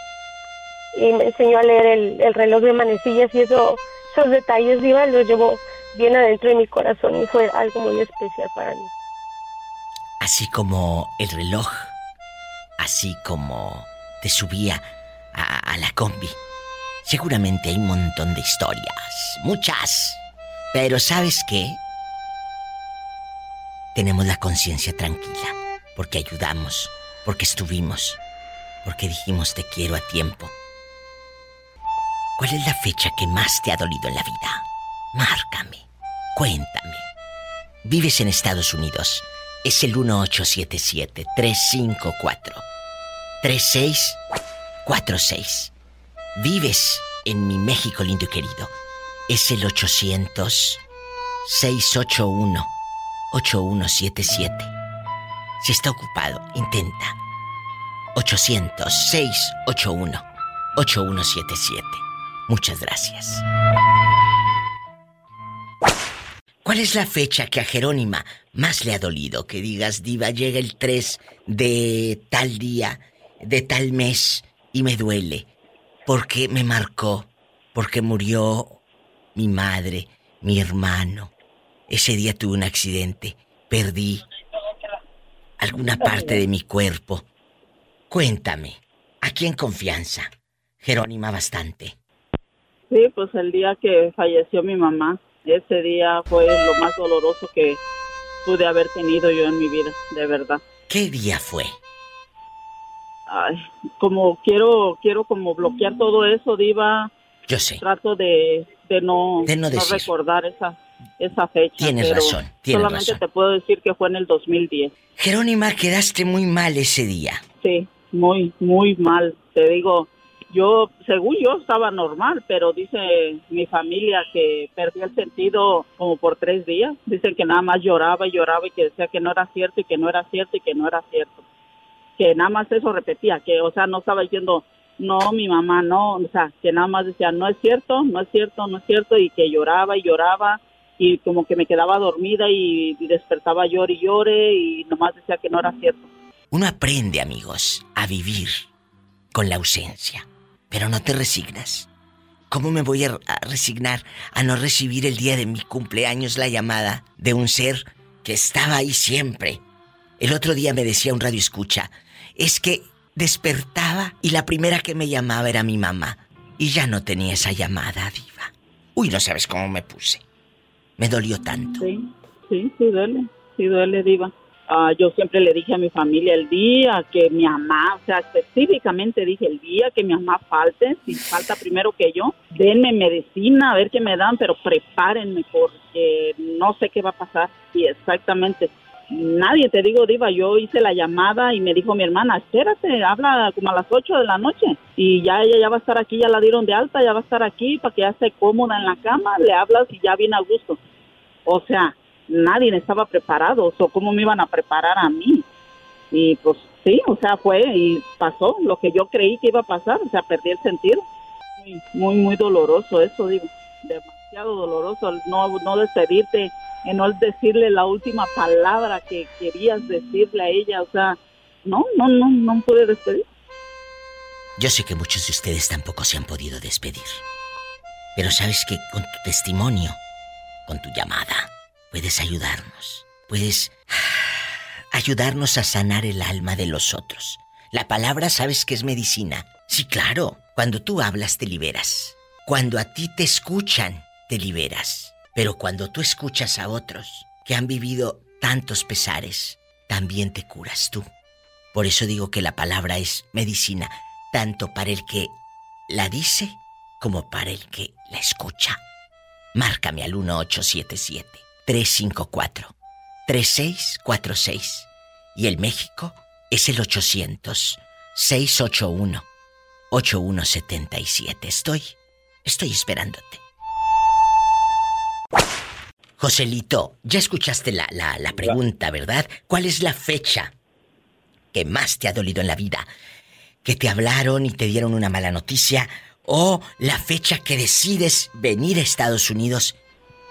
y me enseñó a leer el, el reloj de manecillas y eso, esos detalles, Diva, los llevo bien adentro de mi corazón y fue algo muy especial para mí. así como el reloj, así como te subía a la combi. Seguramente hay un montón de historias, muchas. Pero ¿sabes qué? Tenemos la conciencia tranquila, porque ayudamos, porque estuvimos, porque dijimos te quiero a tiempo. ¿Cuál es la fecha que más te ha dolido en la vida? Márcame, cuéntame. Vives en Estados Unidos. Es el 1877-354-3646. Vives en mi México lindo y querido. Es el 800-681-8177. Si está ocupado, intenta. 800-681-8177. Muchas gracias. ¿Cuál es la fecha que a Jerónima más le ha dolido? Que digas, diva, llega el 3 de tal día, de tal mes, y me duele. Porque me marcó, porque murió mi madre, mi hermano. Ese día tuve un accidente, perdí alguna parte de mi cuerpo. Cuéntame, aquí en confianza, Jerónima bastante. Sí, pues el día que falleció mi mamá, ese día fue lo más doloroso que pude haber tenido yo en mi vida, de verdad. ¿Qué día fue? Ay, como quiero, quiero como bloquear todo eso, diva. Yo sé. Trato de, de no, De no recordar esa, esa fecha. Tienes pero razón, tienes solamente razón. te puedo decir que fue en el 2010. Jerónima, quedaste muy mal ese día. Sí, muy, muy mal. Te digo, yo, según yo, estaba normal, pero dice mi familia que perdí el sentido como por tres días. Dicen que nada más lloraba y lloraba y que decía que no era cierto y que no era cierto y que no era cierto. Que nada más eso repetía, que, o sea, no estaba diciendo, no, mi mamá no, o sea, que nada más decía, no es cierto, no es cierto, no es cierto, y que lloraba y lloraba y como que me quedaba dormida y, despertaba llore y llore y nomás decía que no era cierto. Uno aprende, amigos, a vivir con la ausencia, pero no te resignas. ¿Cómo me voy a, a resignar a no recibir el día de mi cumpleaños la llamada de un ser que estaba ahí siempre? El otro día me decía un radio escucha, es que despertaba y la primera que me llamaba era mi mamá y ya no tenía esa llamada, diva. Uy, no sabes cómo me puse. Me dolió tanto. Sí, sí, sí duele, sí duele, diva. Ah, yo siempre le dije a mi familia el día que mi mamá, o sea, específicamente dije el día que mi mamá falte, si falta primero que yo, denme medicina, a ver qué me dan, pero prepárenme porque no sé qué va a pasar. Y exactamente, nadie, te digo, Diva, yo hice la llamada y me dijo mi hermana, espérate, habla como a las 8 de la noche y ya ella ya va a estar aquí, ya la dieron de alta, ya va a estar aquí para que ya esté cómoda en la cama, le hablas y ya viene a gusto. O sea, nadie estaba preparado, o cómo me iban a preparar a mí. Y pues sí, o sea, fue y pasó lo que yo creí que iba a pasar, o sea, perdí el sentido. Muy, muy, muy doloroso eso, digo, demasiado doloroso no, no despedirte, en no decirle la última palabra que querías decirle a ella, o sea, no, no, no, no pude despedir. Yo sé que muchos de ustedes tampoco se han podido despedir. Pero sabes que con tu testimonio, con tu llamada, puedes ayudarnos. Puedes ayudarnos a sanar el alma de los otros. La palabra sabes que es medicina. Sí, claro. Cuando tú hablas te liberas. Cuando a ti te escuchan, te liberas. Pero cuando tú escuchas a otros que han vivido tantos pesares, también te curas tú. Por eso digo que la palabra es medicina, tanto para el que la dice como para el que la escucha. Márcame al 1877-354-3646. Y el México es el 800-681-8177. Estoy, estoy esperándote. Joselito, ya escuchaste la, la, la pregunta, ¿verdad? ¿Cuál es la fecha que más te ha dolido en la vida? ¿Que te hablaron y te dieron una mala noticia? ¿O la fecha que decides venir a Estados Unidos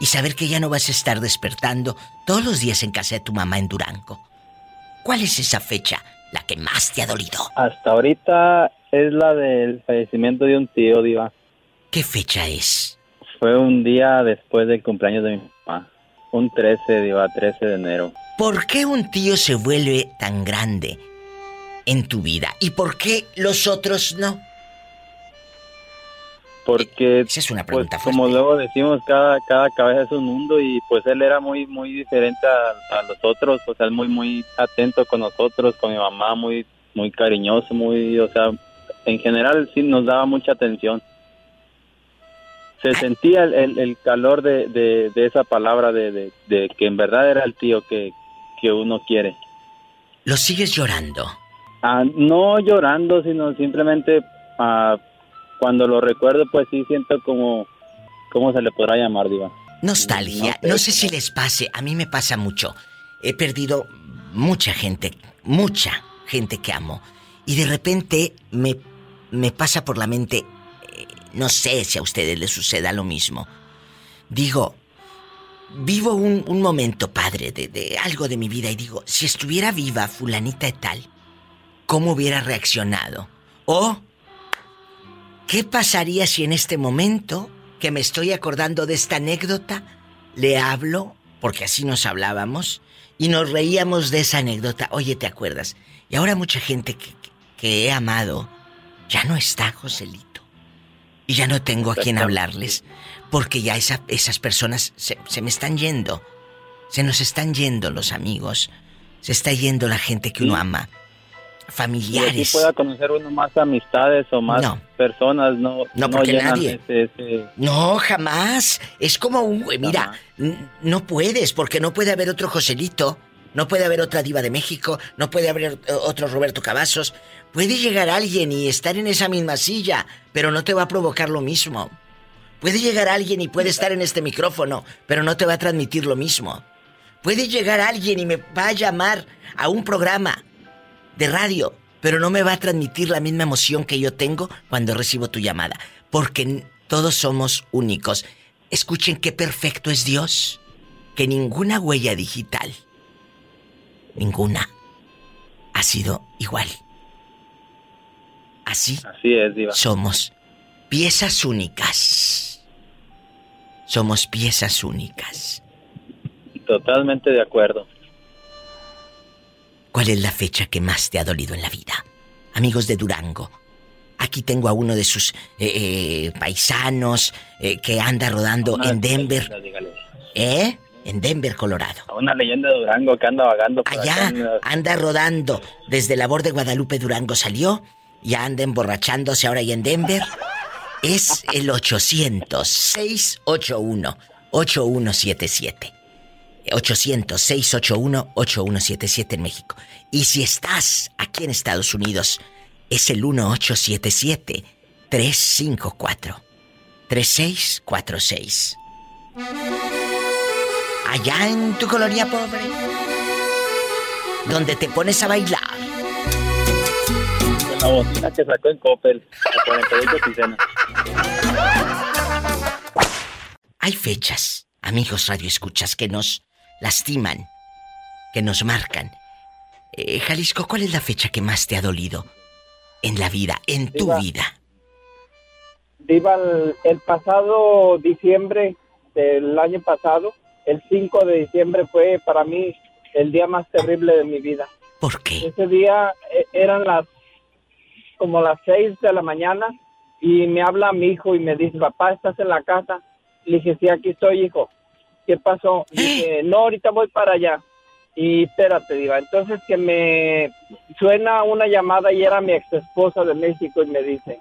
y saber que ya no vas a estar despertando todos los días en casa de tu mamá en Durango? ¿Cuál es esa fecha, la que más te ha dolido? Hasta ahorita es la del fallecimiento de un tío, Diva. ¿Qué fecha es? Fue un día después del cumpleaños de mi mamá. Un 13, Diva, 13 de enero. ¿por qué un tío se vuelve tan grande en tu vida? ¿Y por qué los otros no? Porque, Esa es una pues, pregunta como luego decimos, cada, cada cabeza es un mundo y pues él era muy muy diferente a, a los otros, o sea, él muy muy atento con nosotros, con mi mamá, muy muy cariñoso, muy, o sea, en general sí nos daba mucha atención. Se sentía el, el- el calor de, de, de esa palabra de, de, de que en verdad era el tío que, que uno quiere. ¿Lo sigues llorando? Ah, no llorando, sino simplemente ah, cuando lo recuerdo, pues sí siento como, ¿cómo se le podrá llamar, Diva? Nostalgia. No sé si les pase, a mí me pasa mucho. He perdido mucha gente, mucha gente que amo. Y de repente me, me pasa por la mente, no sé si a ustedes les suceda lo mismo. Digo, vivo un, momento, padre, de, de algo de mi vida y digo, si estuviera viva fulanita y tal, ¿cómo hubiera reaccionado? O, ¿qué pasaría si en este momento que me estoy acordando de esta anécdota, le hablo, porque así nos hablábamos, y nos reíamos de esa anécdota? Oye, ¿te acuerdas? Y ahora mucha gente que, que- que he amado ya no está, Joselito. Y ya no tengo a quien hablarles, porque ya esa- esas personas se, se me están yendo. Se nos están yendo los amigos. Se está yendo la gente que uno ama. Y Familiares. pueda conocer uno más amistades o más No. personas, no, No, porque nadie. ese- ese- No, jamás. Es como un... Mira, no puedes, porque no puede haber otro Joselito, no puede haber otra diva de México, no puede haber otro Roberto Cavazos. Puede llegar alguien y estar en esa misma silla, pero no te va a provocar lo mismo. Puede llegar alguien y puede estar en este micrófono, pero no te va a transmitir lo mismo. Puede llegar alguien y me va a llamar a un programa de radio, pero no me va a transmitir la misma emoción que yo tengo cuando recibo tu llamada, porque todos somos únicos. Escuchen qué perfecto es Dios, que ninguna huella digital, ninguna, ha sido igual. Así, Así es, Diva. somos piezas únicas. Somos piezas únicas. Totalmente de acuerdo. ¿Cuál es la fecha que más te ha dolido en la vida? Amigos de Durango, aquí tengo a uno de sus eh, eh, paisanos eh, que anda rodando en Denver. leyenda. ¿Eh? En Denver, Colorado. A Una leyenda de Durango que anda vagando por acá Allá en anda rodando. Desde la de Guadalupe Durango salió. Ya anda emborrachándose ahora y en Denver. Es el 800-681-8177. 800-681-8177 en México. Y si estás aquí en Estados Unidos, es el 1877-354-3646. Allá en tu colonia pobre, donde te pones a bailar. Con la bocina que sacó en Coppel, a 48 quisenas. Hay fechas, amigos radioescuchas, que nos lastiman, que nos marcan. Eh, Jalisco, ¿cuál es la fecha que más te ha dolido en la vida, en tu Diva. vida? Diva, el, el pasado diciembre del año pasado, el 5 de diciembre fue para mí el día más terrible de mi vida. ¿Por qué? Ese día eh, eran las como las 6 de la mañana y me habla mi hijo y me dice, papá, ¿estás en la casa? Le dije, sí, aquí estoy, hijo. ¿Qué pasó? Dice, no, ahorita voy para allá. Y espérate, diva. Entonces que me suena una llamada y era mi ex esposa de México y me dice,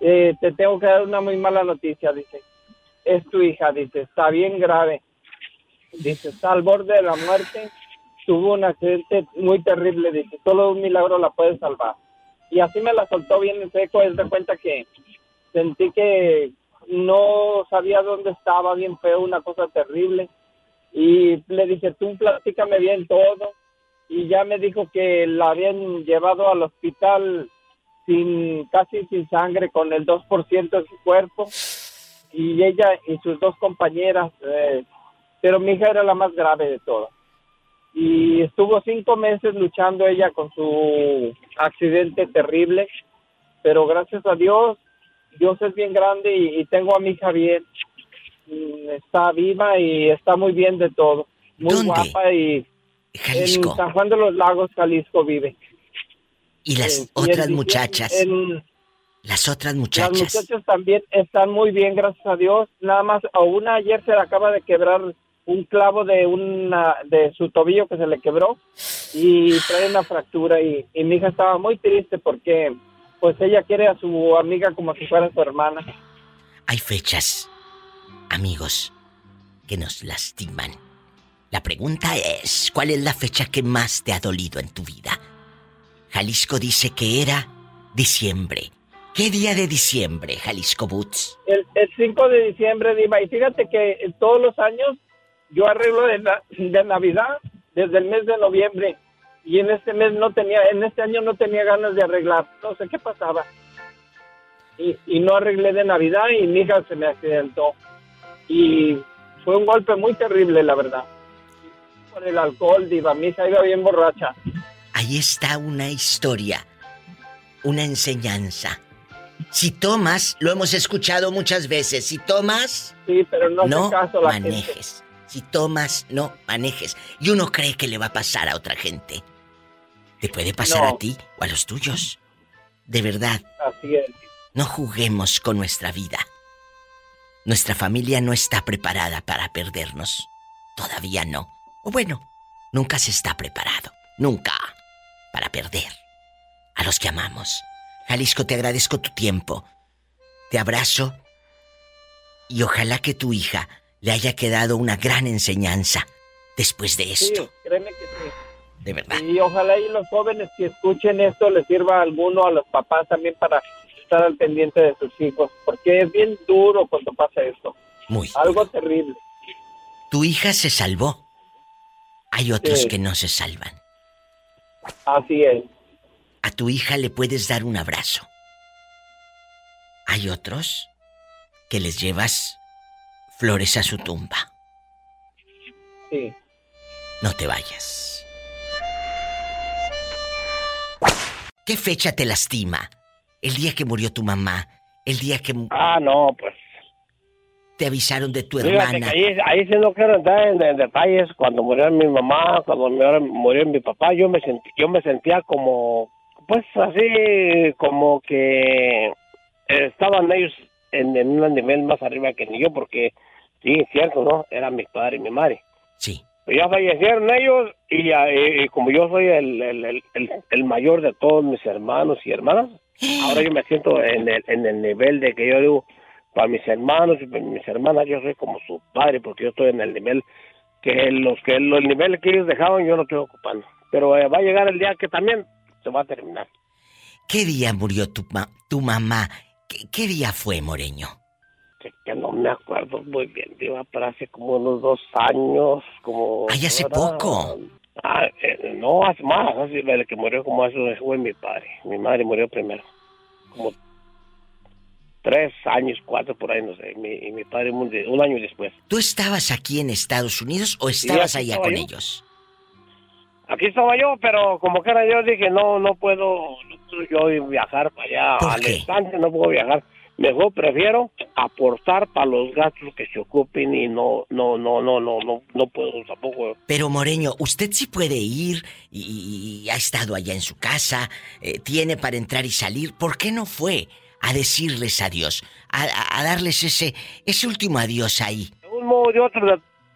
eh, te tengo que dar una muy mala noticia, dice. Es tu hija, dice, está bien grave. Dice, está al borde de la muerte, tuvo un accidente muy terrible, dice, solo un milagro la puede salvar. Y así me la soltó bien en seco, es de cuenta que sentí que no sabía dónde estaba, bien feo, una cosa terrible. Y le dije, tú platícame bien todo. Y ya me dijo que la habían llevado al hospital sin casi sin sangre, con el 2% de su cuerpo. Y ella y sus dos compañeras, eh, pero mi hija era la más grave de todas. Y estuvo cinco meses luchando ella con su accidente terrible, pero gracias a Dios, Dios es bien grande y, y tengo a mi hija bien. Mm, Está viva y está muy bien de todo. Muy ¿Dónde? guapa y Jalisco. En San Juan de los Lagos, Jalisco vive. Y las Eh, y otras muchachas. en- las otras Las muchachas. muchachas también están muy bien, gracias a Dios. Nada más a una ayer se le acaba de quebrar un clavo de una de su tobillo que se le quebró y trae una fractura y, y mi hija estaba muy triste porque pues ella quiere a su amiga como si fuera su hermana. Hay fechas, amigos, que nos lastiman. La pregunta es, ¿cuál es la fecha que más te ha dolido en tu vida? Jalisco dice que era diciembre. ¿Qué día de diciembre, Jalisco Boots? El, el 5 de diciembre, Diva, y fíjate que todos los años yo arreglo de, de Navidad desde el mes de noviembre y en este mes no tenía, en este año no tenía ganas de arreglar, no sé qué pasaba. Y, y no arreglé de Navidad y mi hija se me accidentó. Y fue un golpe muy terrible, la verdad. Por el alcohol, Diva, mi hija iba bien borracha. Ahí está una historia, una enseñanza. Si tomas, lo hemos escuchado muchas veces, si tomas, Sí, pero no, no caso la gente. Si tomas, no manejes. Y uno cree que le va a pasar a otra gente. Te puede pasar No. a ti o a los tuyos. De verdad, Así es. no juguemos con nuestra vida. Nuestra familia no está preparada para perdernos. Todavía no. O bueno, nunca se está preparado. Nunca. Para perder. A los que amamos. Jalisco, te agradezco tu tiempo. Te abrazo. Y ojalá que tu hija le haya quedado una gran enseñanza después de esto. Sí, créeme que sí. De verdad. Y ojalá y los jóvenes que escuchen esto les sirva a alguno, a los papás también para estar al pendiente de sus hijos, porque es bien duro cuando pasa esto. Muy. Algo terrible. Tu hija se salvó. Hay otros Sí. que no se salvan. Así es. A tu hija le puedes dar un abrazo. Hay otros que les llevas flores a su tumba. Sí. No te vayas. ¿Qué fecha te lastima? El día que murió tu mamá, el día que Ah, no, pues. te avisaron de tu Fíjate hermana. ahí, ahí sí no quiero entrar en, en detalles. Cuando murió mi mamá, cuando murió, murió mi papá, yo me sentí, yo me sentía como, pues así, como que estaban ellos en, en un nivel más arriba que ni yo, porque sí, cierto, ¿no? Era mi padre y mi madre. Sí. Pero ya fallecieron ellos y, ya- y- y como yo soy el, el, el, mayor de todos mis hermanos y hermanas, ahora yo me siento en el, en el nivel de que yo digo, para mis hermanos y para mis hermanas, yo soy como su padre, porque yo estoy en el nivel que los que el nivel que ellos dejaban yo lo estoy ocupando. Pero eh, va a llegar el día que también se va a terminar. ¿Qué día murió tu, ma- tu mamá? ¿Qué, qué día fue, Moreño? Que, que no me acuerdo muy bien, iba para hace como unos dos años, como... Ay, hace poco. Ah, eh, no, hace más, hace, el que murió como hace fue mi padre. Mi madre murió primero. Como tres años, cuatro por ahí, no sé. Mi, y mi padre un, año después. ¿Tú estabas aquí en Estados Unidos o estabas allá con yo. ellos? Aquí estaba yo, pero como que era yo dije, no, no puedo, no puedo yo viajar para allá ¿Por al qué? instante, no puedo viajar. Mejor prefiero aportar para los gastos que se ocupen y no, no, no, no, no, no, no puedo tampoco. Pero Moreño, usted sí puede ir y, y ha estado allá en su casa, eh, tiene para entrar y salir. ¿Por qué no fue a decirles adiós, a, a- a darles ese, ese último adiós ahí? De un modo de otro,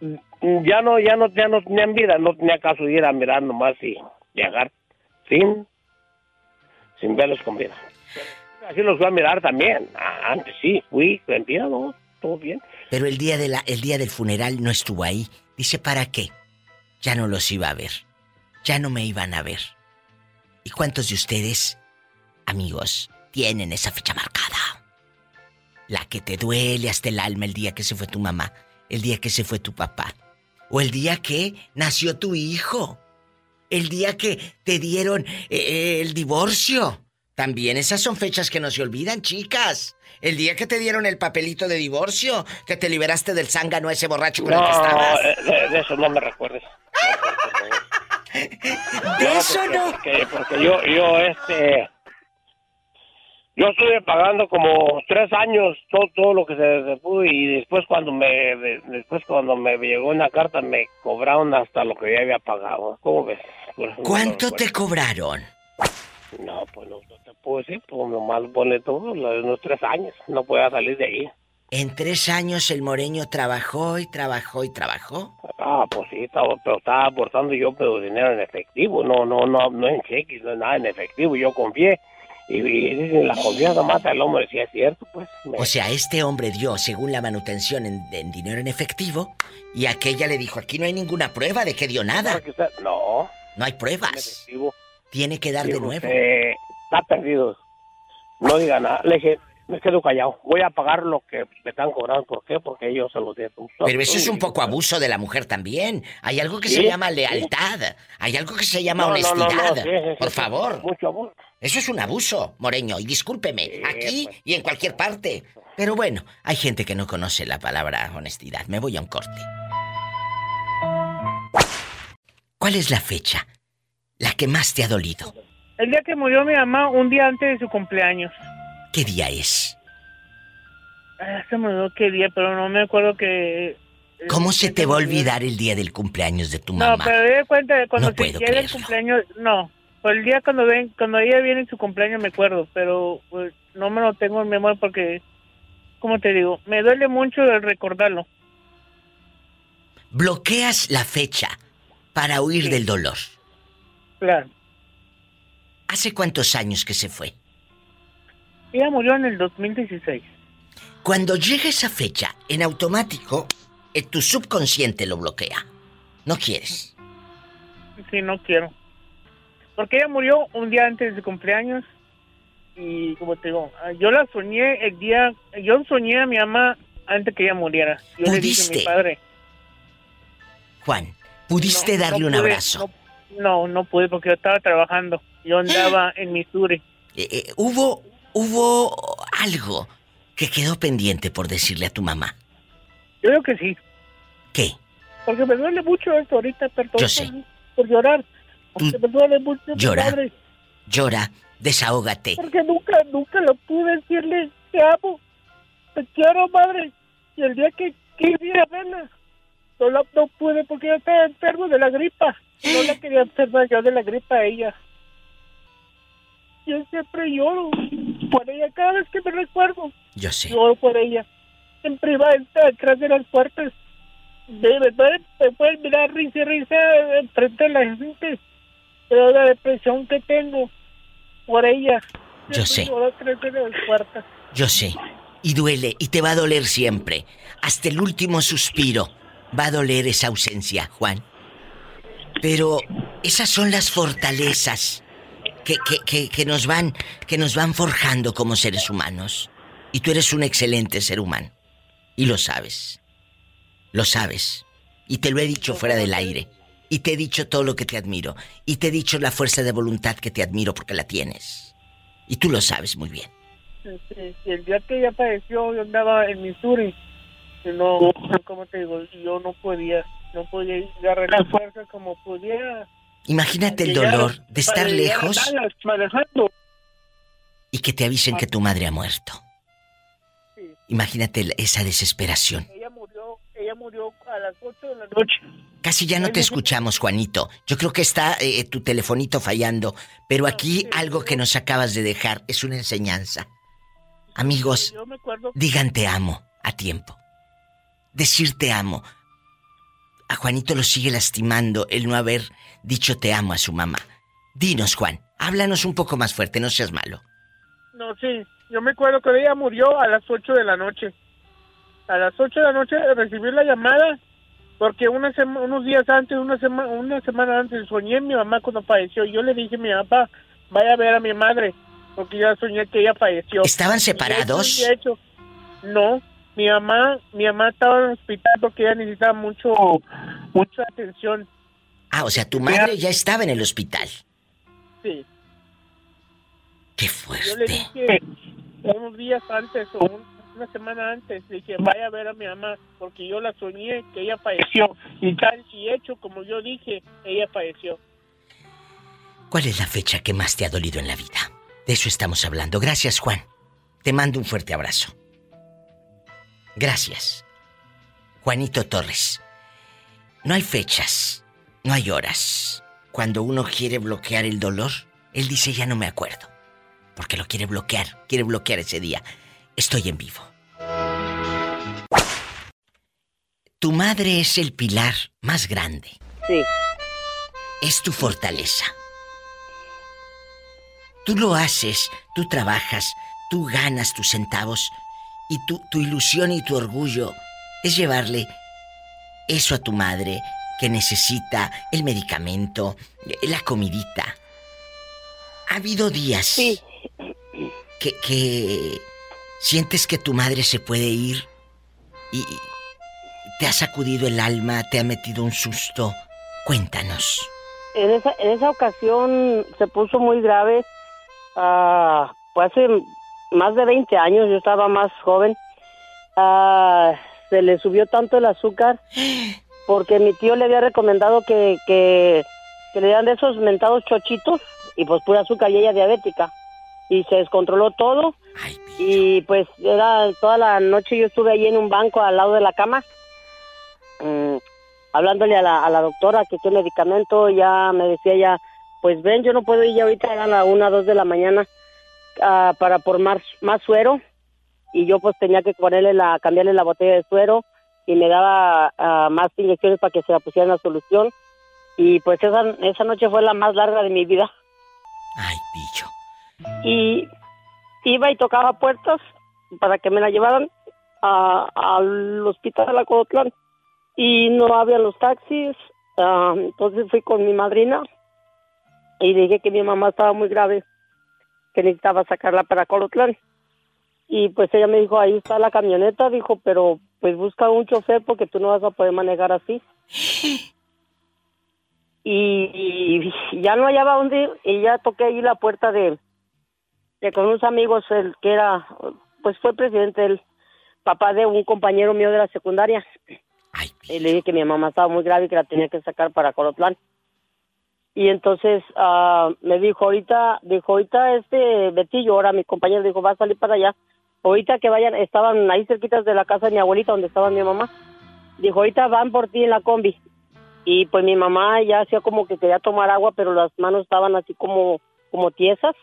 de- ya no, ya no, ya no tenían vida, no tenía caso ir a mirar nomás y viajar sin, sin verlos con vida. Así los fui a mirar también. Ah, Antes sí, fui, en vida, no, todo bien. Pero el día, de el día del funeral no estuvo ahí. Dice, ¿para qué? Ya no los iba a ver. Ya no me iban a ver. ¿Y cuántos de ustedes, amigos, tienen esa fecha marcada? La que te duele hasta el alma el día que se fue tu mamá, el día que se fue tu papá, o el día que nació tu hijo, el día que te dieron eh, el divorcio. También esas son fechas que no se olvidan, chicas. El día que te dieron el papelito de divorcio, que te liberaste del zángano ese borracho con el que estabas. eh, de, de eso no me recuerdes. De eso porque, no. Porque, porque yo, yo, este... Yo estuve pagando como tres años todo, todo lo que se, se pudo y después cuando me de- después cuando me llegó una carta me cobraron hasta lo que ya había pagado. ¿Cómo ves? No ¿Cuánto te cobraron? No, pues no, no puedo decir, pues ponle todo, lo de unos tres años, no podía salir de ahí. En tres años el moreño trabajó y trabajó y trabajó. Ah, pues sí, estaba, pero estaba aportando yo pero dinero en efectivo, no, no, no, no en cheques, no nada en efectivo, yo confié. Y, y dicen, la confianza mata al hombre, si es cierto, pues. me- O sea, este hombre dio, según la manutención, en, en dinero en efectivo y aquella le dijo, aquí no hay ninguna prueba de que dio nada. No. No hay pruebas. Tiene que dar de nuevo. "Usted está perdido. No diga nada. Le dije, me quedo callado. Voy a pagar lo que me están cobrando. ¿Por qué? Porque ellos se los dieron. Pero eso es un poco abuso de la mujer también. Hay algo que se llama lealtad. Hay algo que se llama No, no, no, no, honestidad. sí, sí, sí, Por favor. Mucho abuso. Eso es un abuso, Moreño. Y discúlpeme, aquí pues. y en cualquier parte. Pero bueno, hay gente que no conoce la palabra honestidad. Me voy a un corte. ¿Cuál es la fecha? La que más te ha dolido. El día que murió mi mamá, un día antes de su cumpleaños. ¿Qué día es? Ah, se me olvidó qué día, pero no me acuerdo que... ¿Cómo se te va a olvidar el día del cumpleaños de tu No, mamá? pero de cuenta de cuando No se llega el cumpleaños, no. Por el día cuando ven, cuando ella viene en su cumpleaños me acuerdo, pero pues, no me lo tengo en memoria porque, como te digo, me duele mucho el recordarlo. Bloqueas la fecha para huir del dolor. Claro. ¿Hace cuántos años que se fue? Ella murió en el 2016. Cuando llega esa fecha, en automático, eh, tu subconsciente lo bloquea. No quieres. Sí, no quiero. Porque ella murió un día antes de su cumpleaños y, como te digo, ah, yo la soñé el día, yo soñé a mi mamá antes que ella muriera. Yo le dije a mi ¿Pudiste? padre. Juan, ¿pudiste No, darle no un pude, abrazo? No, no pude porque yo estaba trabajando. Yo andaba en Missouri. Eh, eh, ¿Hubo, hubo algo que quedó pendiente por decirle a tu mamá? Yo creo que sí. ¿Qué? Porque me duele mucho esto ahorita, perdón Yo sé. por, llorar. Porque me duele mucho mi Llora. madre, Llora, desahógate. Porque nunca, nunca lo pude decirle te amo, te quiero, madre. Y el día que quería verla, no, la- no pude porque yo estaba enfermo de la gripa. No la quería enfermar yo de la gripa a ella. Yo siempre lloro por ella cada vez que me recuerdo. Yo sé. Lloro por ella. Siempre iba detrás de las puertas. De verdad, me pueden mirar risa y risa enfrente de la gente. Pero la depresión que tengo por ella. Yo sé. lloro detrás de las puertas. Yo sé. Y duele, y te va a doler siempre. Hasta el último suspiro va a doler esa ausencia, Juan. Pero esas son las fortalezas que, que, que, nos van, que nos van forjando como seres humanos. Y tú eres un excelente ser humano. Y lo sabes. Lo sabes. Y te lo he dicho fuera del aire. Y te he dicho todo lo que te admiro. Y te he dicho la fuerza de voluntad que te admiro porque la tienes. Y tú lo sabes muy bien. Este, y el día que ella falleció, yo andaba en Missouri. No, como te digo, yo no podía, no podía agarrar la fuerza como pudiera. Imagínate el dolor de estar lejos y que te avisen que tu madre ha muerto. Imagínate esa desesperación. Ella murió, ella murió a las 8 de la noche. Casi ya no te escuchamos, Juanito. Yo creo que está eh, tu telefonito fallando, pero aquí algo que nos acabas de dejar es una enseñanza. Amigos, digan te amo a tiempo. Decir te amo. A Juanito lo sigue lastimando el no haber dicho te amo a su mamá. Dinos, Juan, háblanos un poco más fuerte, no seas malo. No, sí. Yo me acuerdo que ella murió a las 8 de la noche. A las 8 de la noche recibí la llamada porque una sema- unos días antes, una, sema- una semana antes, soñé a mi mamá cuando falleció. Yo le dije a mi papá, vaya a ver a mi madre, porque yo soñé que ella falleció. ¿Estaban separados? hecho, y hecho, no, mi mamá, mi mamá estaba en el hospital porque ella necesitaba mucho, mucha atención. Ah, o sea, tu madre ya estaba en el hospital. Sí. Qué Yo le dije unos días antes o un- una semana antes, le dije, vaya a ver a mi mamá, porque yo la soñé que ella falleció. Y tal y hecho, como yo dije, ella falleció. ¿Cuál es la fecha que más te ha dolido en la vida? De eso estamos hablando. Gracias, Juan. Te mando un fuerte abrazo. Gracias. Juanito Torres. No hay fechas, no hay horas. Cuando uno quiere bloquear el dolor, él dice ya no me acuerdo. Porque lo quiere bloquear, quiere bloquear ese día. Estoy en vivo. Tu madre es el pilar más grande. Sí. Es tu fortaleza. Tú lo haces, tú trabajas, tú ganas tus centavos y tu, tu ilusión y tu orgullo es llevarle eso a tu madre que necesita el medicamento, la comidita. Ha habido días que, que sientes que tu madre se puede ir y te ha sacudido el alma, te ha metido un susto. Cuéntanos. En esa, en esa ocasión se puso muy grave. Ah, pues hace más de 20 años, yo estaba más joven. Ah, se le subió tanto el azúcar porque mi tío le había recomendado que, que, que le dieran de esos mentados chochitos y pues pura azúcar y ella diabética. Y se descontroló todo. y pues era toda la noche yo estuve ahí en un banco al lado de la cama. mm, hablándole a la, a la doctora que qué medicamento, ya me decía ya, pues ven, yo no puedo ir ya ahorita a la una, dos de la mañana ah, para por más, más suero y yo pues tenía que ponerle la, cambiarle la botella de suero y me daba ah, más inyecciones para que se la pusieran la solución y pues esa, esa noche fue la más larga de mi vida. Ay, pillo. Y iba y tocaba puertas para que me la llevaran a- al hospital de la Codotlán y no había los taxis, ah, entonces fui con mi madrina y dije que mi mamá estaba muy grave, que necesitaba sacarla para Colotlán. Y pues ella me dijo, ahí está la camioneta, dijo, pero pues busca un chofer porque tú no vas a poder manejar así. Y, y ya no hallaba dónde ir, y ya toqué ahí la puerta de, de con unos amigos, el que era, pues fue presidente, el papá de un compañero mío de la secundaria. y le dije que mi mamá estaba muy grave y que la tenía que sacar para Colotlán. Y entonces ah, me dijo, ahorita, dijo, ahorita este Betillo, ahora mi compañero dijo, va a salir para allá. Ahorita que vayan, estaban ahí cerquitas de la casa de mi abuelita donde estaba mi mamá. Dijo, ahorita van por ti en la combi. Y pues mi mamá ya hacía como que quería tomar agua, pero las manos estaban así como, como tiesas.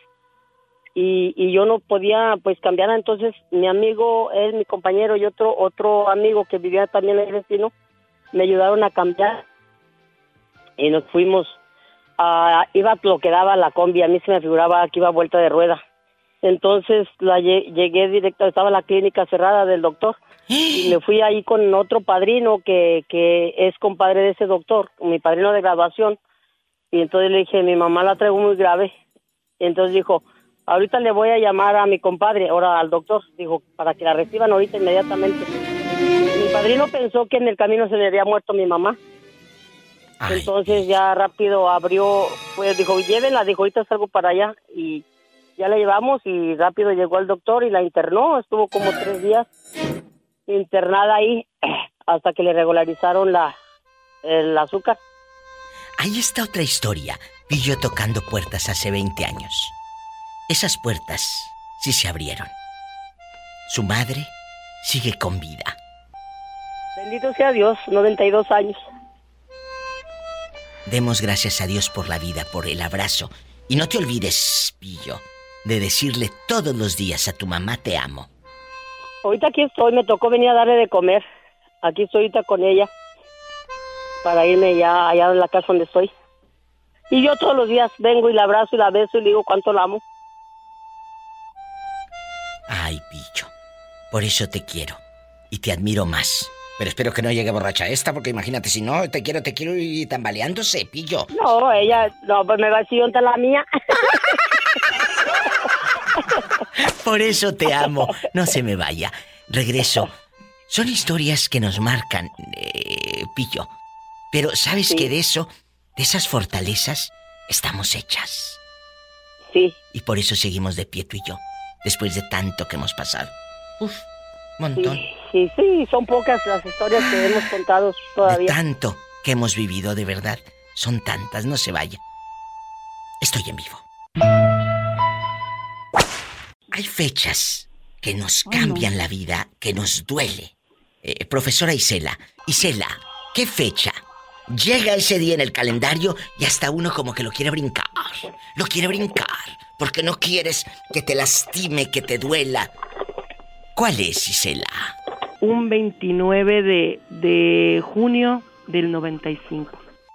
Y, y yo no podía pues cambiar. Entonces mi amigo, él, mi compañero y otro, otro amigo que vivía también en el vecino, me ayudaron a cambiar. Y nos fuimos ah, iba lo que daba la combi, a mí se me figuraba que iba vuelta de rueda. Entonces la lle- llegué directo, estaba la clínica cerrada del doctor y me fui ahí con otro padrino que, que es compadre de ese doctor, mi padrino de graduación. Y entonces le dije, mi mamá la traigo muy grave. Y entonces dijo, ahorita le voy a llamar a mi compadre, ahora al doctor, dijo, para que la reciban ahorita inmediatamente. Mi padrino pensó que en el camino se le había muerto mi mamá. Entonces ya rápido abrió, pues dijo, llévenla, dijo, ahorita salgo para allá. Y ya la llevamos y rápido llegó el doctor y la internó. Estuvo como tres días internada ahí hasta que le regularizaron la, el azúcar. Ahí está otra historia. Vi yo tocando puertas hace 20 años. Esas puertas sí se abrieron. Su madre sigue con vida. Bendito sea Dios, 92 años. Demos gracias a Dios por la vida, por el abrazo. Y no te olvides, Pillo, de decirle todos los días a tu mamá te amo. Ahorita aquí estoy, me tocó venir a darle de comer. Aquí estoy ahorita con ella para irme ya allá a la casa donde estoy. Y yo todos los días vengo y la abrazo y la beso y le digo cuánto la amo. Ay, Pillo, por eso te quiero. Y te admiro más. Pero espero que no llegue borracha esta, porque imagínate, si no, te quiero, te quiero y tambaleándose, Pillo. No, ella, no, pues me va a decir la mía. Por eso te amo. No se me vaya. Regreso. Son historias que nos marcan, eh, Pillo. Pero ¿sabes que de eso, de esas fortalezas, estamos hechas? Sí. Y por eso seguimos de pie tú y yo, después de tanto que hemos pasado. Uf, montón. Sí, sí, sí, son pocas las historias que hemos contado De todavía. tanto que hemos vivido, de verdad. Son tantas, no se vaya. Estoy en vivo. Hay fechas que nos cambian la vida, que nos duele. Eh, profesora Isela, Isela, ¿qué fecha? Llega ese día en el calendario y hasta uno como que lo quiere brincar. Lo quiere brincar. Porque no quieres que te lastime, que te duela. ¿Cuál es, Isela? Un 29 de, de junio del 95.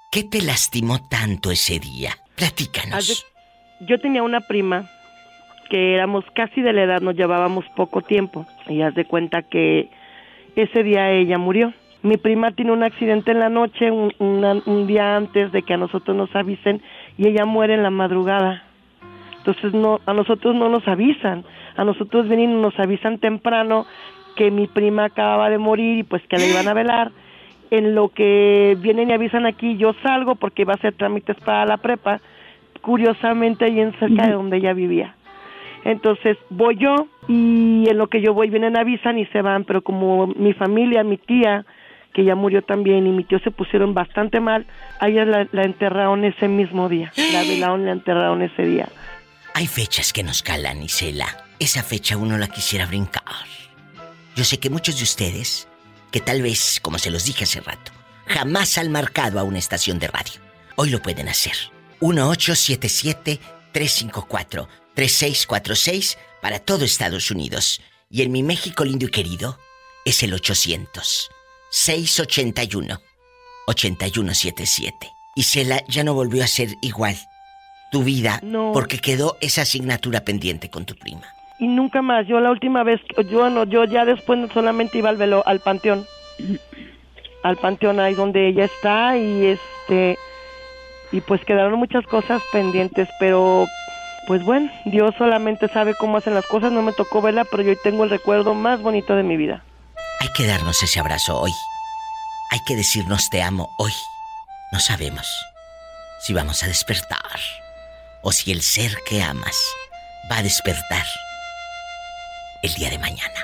¿Qué te lastimó tanto ese día? Platícanos. Yo tenía una prima que éramos casi de la edad, nos llevábamos poco tiempo. Y haz de cuenta que ese día ella murió. Mi prima tiene un accidente en la noche, un, una- un día antes de que a nosotros nos avisen, y ella muere en la madrugada. Entonces no, a nosotros no nos avisan, a nosotros vienen y nos avisan temprano que mi prima acababa de morir y pues que la iban a velar. En lo que vienen y avisan aquí, yo salgo porque iba a hacer trámites para la prepa, curiosamente ahí en cerca de donde ella vivía. Entonces voy yo y en lo que yo voy vienen avisan y se van, pero como mi familia, mi tía, que ya murió también y mi tío se pusieron bastante mal, a ella la, la enterraron ese mismo día, la velaron y la enterraron ese día. Hay fechas que nos calan, Isela. Esa fecha uno la quisiera brincar. Yo sé que muchos de ustedes, que tal vez, como se los dije hace rato, jamás han marcado a una estación de radio, hoy lo pueden hacer. 1877-354-3646 para todo Estados Unidos. Y en mi México lindo y querido es el 800-681-8177. Isela ya no volvió a ser igual tu vida porque quedó esa asignatura pendiente con tu prima. Y nunca más, yo la última vez, yo no, yo ya después solamente iba al velo, al panteón. Al panteón ahí donde ella está y este y pues quedaron muchas cosas pendientes, pero pues bueno, Dios solamente sabe cómo hacen las cosas, no me tocó verla, pero yo tengo el recuerdo más bonito de mi vida. Hay que darnos ese abrazo hoy. Hay que decirnos te amo hoy. No sabemos si vamos a despertar o si el ser que amas va a despertar el día de mañana.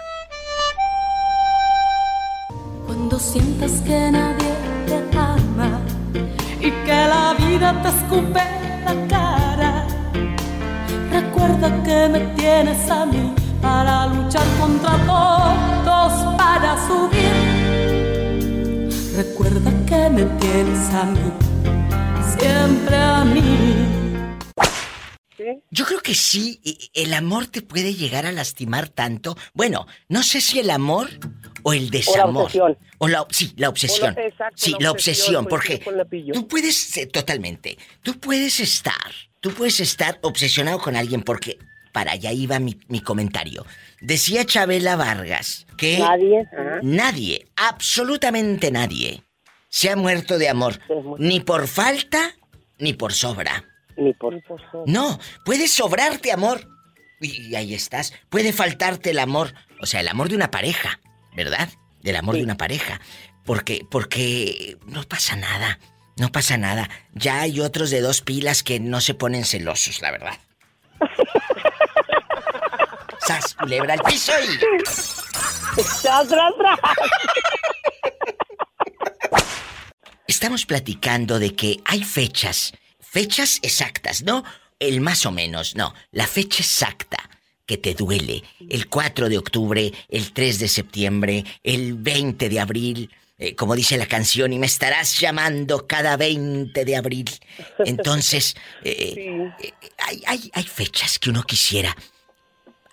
Cuando sientas que nadie te ama y que la vida te escupe la cara, recuerda que me tienes a mí para luchar contra todos, para subir. Recuerda que me tienes a mí, siempre a mí. Yo creo que sí, e- el amor te puede llegar a lastimar tanto. Bueno, no sé si el amor o el desamor. obsesión. O la, sí, la obsesión. O la- exacto, sí, la obsesión, obsesión, porque tú puedes, eh, totalmente, tú puedes estar, tú puedes estar obsesionado con alguien porque, para allá iba mi, mi comentario. Decía Chabela Vargas que nadie, absolutamente nadie, se ha muerto de amor, ni por falta, ni por sobra. Ni por No, puede sobrarte amor. Y, y ahí estás. Puede faltarte el amor. O sea, el amor de una pareja, ¿verdad? Del amor de una pareja. Porque, porque no pasa nada. No pasa nada. Ya hay otros de dos pilas que no se ponen celosos, la verdad. ¡Sas, culebra al piso y... ¡Tras, tras, tras! Estamos platicando de que hay fechas, fechas exactas, no el más o menos, no, la fecha exacta que te duele. El 4 de octubre, el 3 de septiembre, el 20 de abril, eh, como dice la canción, y me estarás llamando cada 20 de abril. Entonces, eh, eh, hay, hay, hay fechas que uno quisiera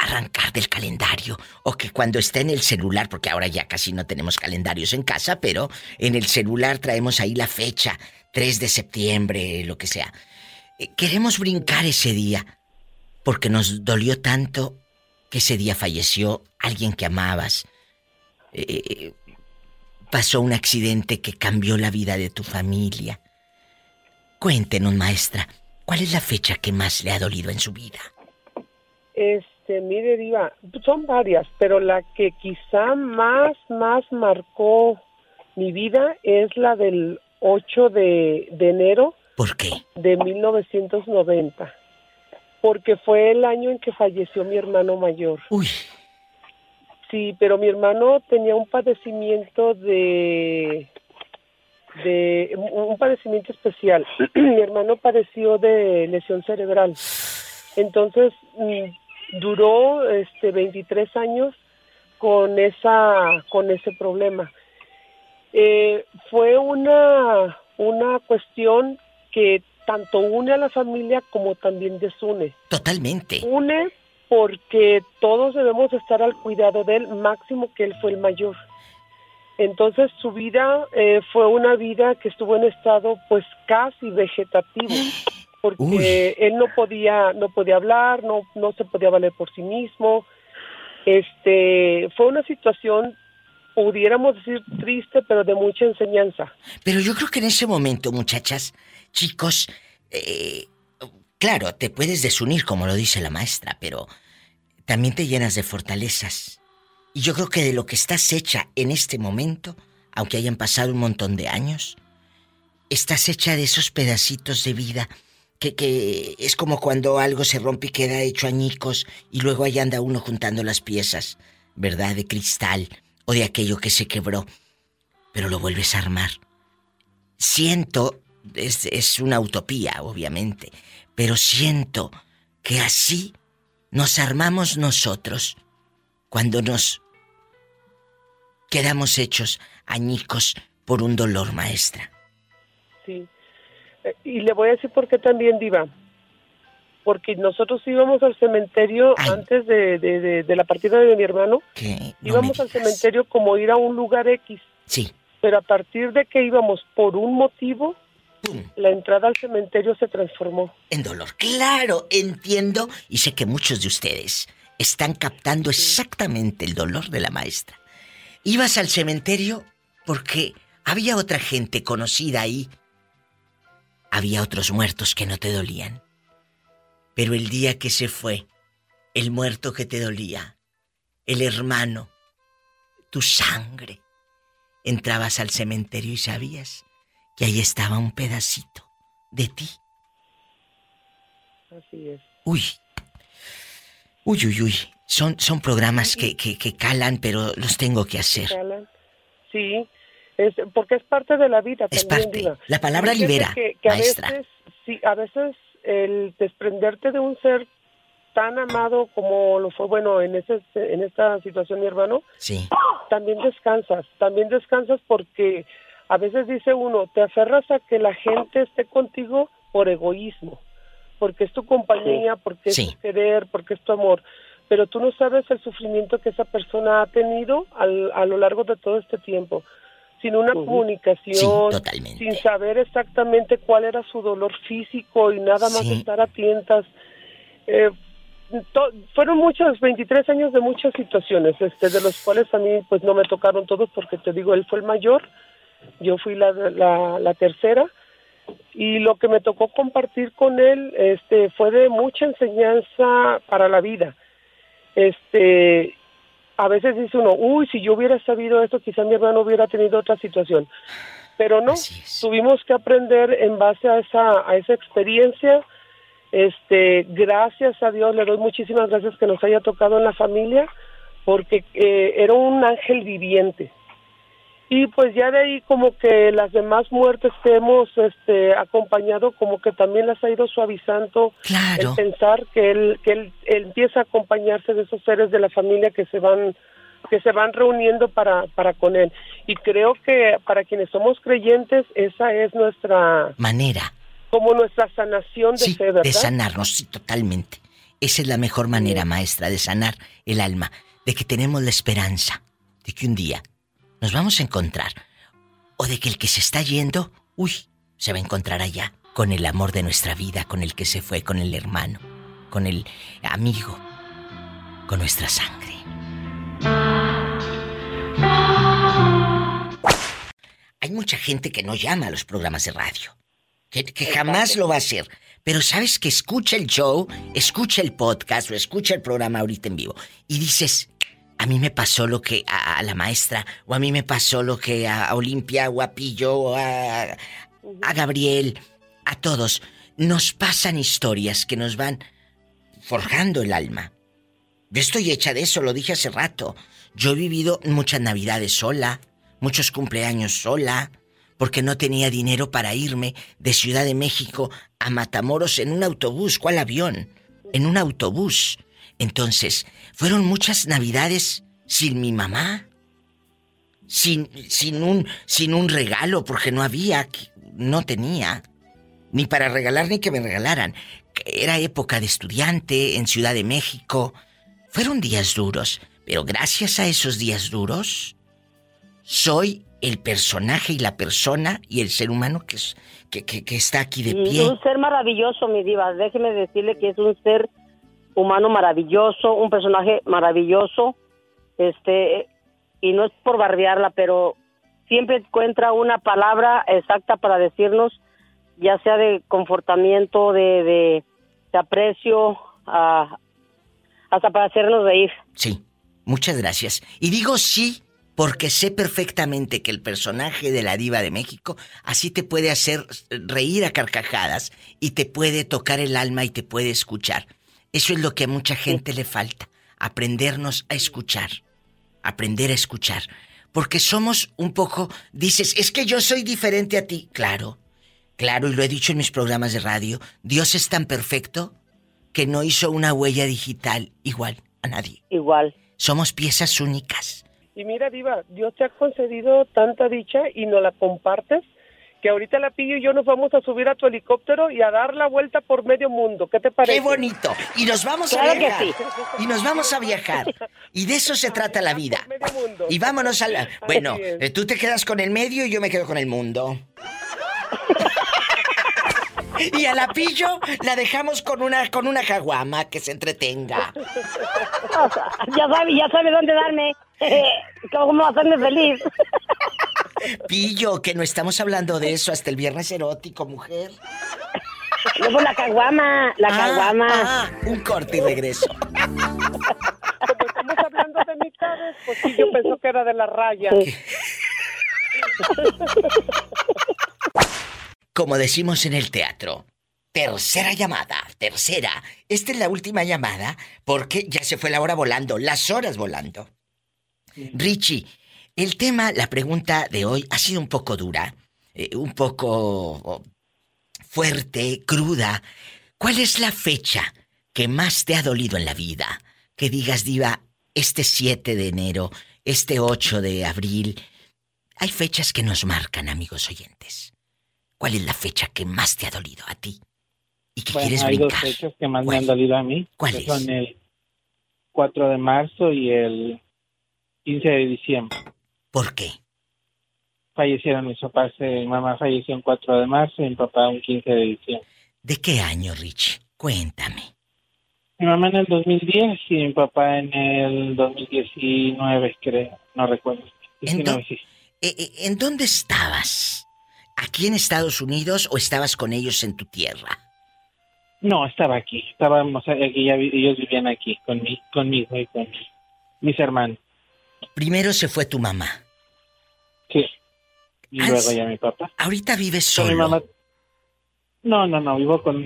arrancar del calendario o que cuando está en el celular, porque ahora ya casi no tenemos calendarios en casa, pero en el celular traemos ahí la fecha, 3 de septiembre, lo que sea. Eh, Queremos brincar ese día porque nos dolió tanto que ese día falleció alguien que amabas. Eh, pasó un accidente que cambió la vida de tu familia. Cuéntenos, maestra, ¿cuál es la fecha que más le ha dolido en su vida? Este, mire, Diva, son varias, pero la que quizá más, más marcó mi vida es la del 8 de, de enero. ¿Por qué? De 1990. Porque fue el año en que falleció mi hermano mayor. Uy. Sí, pero mi hermano tenía un padecimiento de de un padecimiento especial. mi hermano padeció de lesión cerebral. Entonces, mm, duró este 23 años con esa con ese problema. Eh, fue una una cuestión que tanto une a la familia como también desune. Totalmente. Une porque todos debemos estar al cuidado de él, máximo que él fue el mayor. Entonces su vida eh, fue una vida que estuvo en estado pues casi vegetativo, porque él no podía no podía hablar, no no se podía valer por sí mismo. Este fue una situación pudiéramos decir triste, pero de mucha enseñanza. Pero yo creo que en ese momento, muchachas, chicos, eh, claro, te puedes desunir, como lo dice la maestra, pero también te llenas de fortalezas. Y yo creo que de lo que estás hecha en este momento, aunque hayan pasado un montón de años, estás hecha de esos pedacitos de vida que, que es como cuando algo se rompe y queda hecho añicos y luego ahí anda uno juntando las piezas, ¿verdad? De cristal o de aquello que se quebró, pero lo vuelves a armar. Siento, es, es una utopía, obviamente, pero siento que así nos armamos nosotros cuando nos quedamos hechos añicos por un dolor maestra. Sí. Y le voy a decir por qué también, Diva. Porque nosotros íbamos al cementerio antes de, de- de- de la partida de mi hermano. ¿Qué? No íbamos al cementerio como ir a un lugar X. Sí. Pero a partir de que íbamos por un motivo, la entrada al cementerio se transformó. En dolor. Claro, entiendo y sé que muchos de ustedes están captando exactamente el dolor de la maestra. Ibas al cementerio porque había otra gente conocida ahí. Había otros muertos que no te dolían. Pero el día que se fue, el muerto que te dolía, el hermano, tu sangre, entrabas al cementerio y sabías que ahí estaba un pedacito de ti. Así es. Uy. Uy, uy, uy. Son, son programas que, que, que calan, pero los tengo que hacer. Alan. Sí, es, porque es parte de la vida. Es también, parte. Diva. La palabra libera, Que, que a veces, sí, a veces el desprenderte de un ser tan amado como lo fue, bueno, en, ese, en esta situación mi hermano, Sí. también descansas, también descansas porque a veces dice uno, te aferras a que la gente esté contigo por egoísmo, porque es tu compañía, porque es tu querer, porque es tu amor, pero tú no sabes el sufrimiento que esa persona ha tenido al- a lo largo de todo este tiempo, sin una comunicación, Sí, sin saber exactamente cuál era su dolor físico y nada más Sí. estar a tientas. Eh, fueron muchos, 23 años de muchas situaciones, este, de los cuales a mí pues no me tocaron todos porque te digo, él fue el mayor, yo fui la, la, la tercera y lo que me tocó compartir con él este, fue de mucha enseñanza para la vida. Este, a veces dice uno, uy, si yo hubiera sabido esto, quizá mi hermano hubiera tenido otra situación. Pero no, tuvimos que aprender en base a esa, a esa experiencia. Este, gracias a Dios, le doy muchísimas gracias que nos haya tocado en la familia, porque eh, era un ángel viviente. Y pues ya de ahí como que las demás muertes que hemos este, acompañado, como que también las ha ido suavizando el pensar que él, que él, él empieza a acompañarse de esos seres de la familia que se van que se van reuniendo para, para con él. Y creo que para quienes somos creyentes, esa es nuestra, Manera como nuestra sanación de fe, ¿verdad? de sanarnos, sí, totalmente. Esa es la mejor manera, maestra, de sanar el alma, de que tenemos la esperanza de que un día nos vamos a encontrar, o de que el que se está yendo, uy, se va a encontrar allá, con el amor de nuestra vida, con el que se fue, con el hermano, con el amigo, con nuestra sangre. Hay mucha gente que no llama a los programas de radio, que, que jamás lo va a hacer. Pero sabes que escucha el show, escucha el podcast o escucha el programa ahorita en vivo y dices, a mí me pasó lo que a, a la maestra, o a mí me pasó lo que a, a Olimpia, o a Pillo, o a, a Gabriel, a todos. Nos pasan historias que nos van forjando el alma. Yo estoy hecha de eso, lo dije hace rato. Yo he vivido muchas navidades sola, muchos cumpleaños sola, porque no tenía dinero para irme de Ciudad de México a Matamoros en un autobús. ¿Cuál avión? En un autobús. Entonces, fueron muchas navidades sin mi mamá. Sin, sin, un, sin un regalo, porque no había, no tenía. Ni para regalar ni que me regalaran. Era época de estudiante en Ciudad de México. Fueron días duros, pero gracias a esos días duros, soy el personaje y la persona y el ser humano que, es, que, que, está aquí de pie. Un ser maravilloso, mi diva. Déjeme decirle que es un ser humano maravilloso, un personaje maravilloso. Este, y no es por bardearla, pero siempre encuentra una palabra exacta para decirnos, ya sea de confortamiento, de, de, aprecio, hasta para hacernos reír. Sí, muchas gracias. Y digo sí porque sé perfectamente que el personaje de la diva de México así te puede hacer reír a carcajadas y te puede tocar el alma y te puede escuchar. Eso es lo que a mucha gente le falta, aprendernos a escuchar, aprender a escuchar. Porque somos un poco, dices, es que yo soy diferente a ti. Claro, claro, y lo he dicho en mis programas de radio, Dios es tan perfecto que no hizo una huella digital igual a nadie. Igual. Somos piezas únicas. Y mira, Diva, Dios te ha concedido tanta dicha y no la compartes que ahorita la pillo y yo nos vamos a subir a tu helicóptero y a dar la vuelta por medio mundo. ¿Qué te parece? ¡Qué bonito! Y nos vamos a viajar. Y nos vamos a viajar. Y de eso se trata la vida. Y vámonos a la... Bueno, eh, tú te quedas con el medio y yo me quedo con el mundo. Y a la pillo la dejamos con una con una caguama que se entretenga. ya sabe, ya sabe dónde darme. ¿Cómo hacerme feliz? Pillo, que no estamos hablando de eso hasta el viernes erótico, mujer. Luego la caguama, la ah, caguama. Ah, un corte y regreso. Como estamos hablando de mitades, pues sí, yo pensó que era de la raya. Como decimos en el teatro, tercera llamada, tercera. Esta es la última llamada porque ya se fue la hora volando, las horas volando. Richie, el tema, la pregunta de hoy ha sido un poco dura, eh, un poco fuerte, cruda. ¿Cuál es la fecha que más te ha dolido en la vida? Que digas, diva, este 7 de enero, este 8 de abril. Hay fechas que nos marcan, amigos oyentes. ¿Cuál es la fecha que más te ha dolido a ti? ¿Y que quieres hay brincar? dos fechas que más me han dolido a mí. ¿Cuáles? Son el 4 de marzo y el 15 de diciembre. ¿Por qué? Fallecieron mis papás. eh, mi mamá falleció el 4 de marzo y mi papá un 15 de diciembre. ¿De qué año, Rich? Cuéntame. Mi mamá en el 2010 y mi papá en el 2019, creo. No recuerdo. ¿En, 19, sí. eh, eh, ¿En dónde estabas? ¿Aquí en Estados Unidos o estabas con ellos en tu tierra? No, estaba aquí. Estábamos aquí, ya vi- ellos vivían aquí conmi- conmigo y con mis hermanos. Primero se fue tu mamá. Sí. Y Ah, luego ya mi papá. Ahorita vives Con mi solo. mamá- No, no, no, vivo con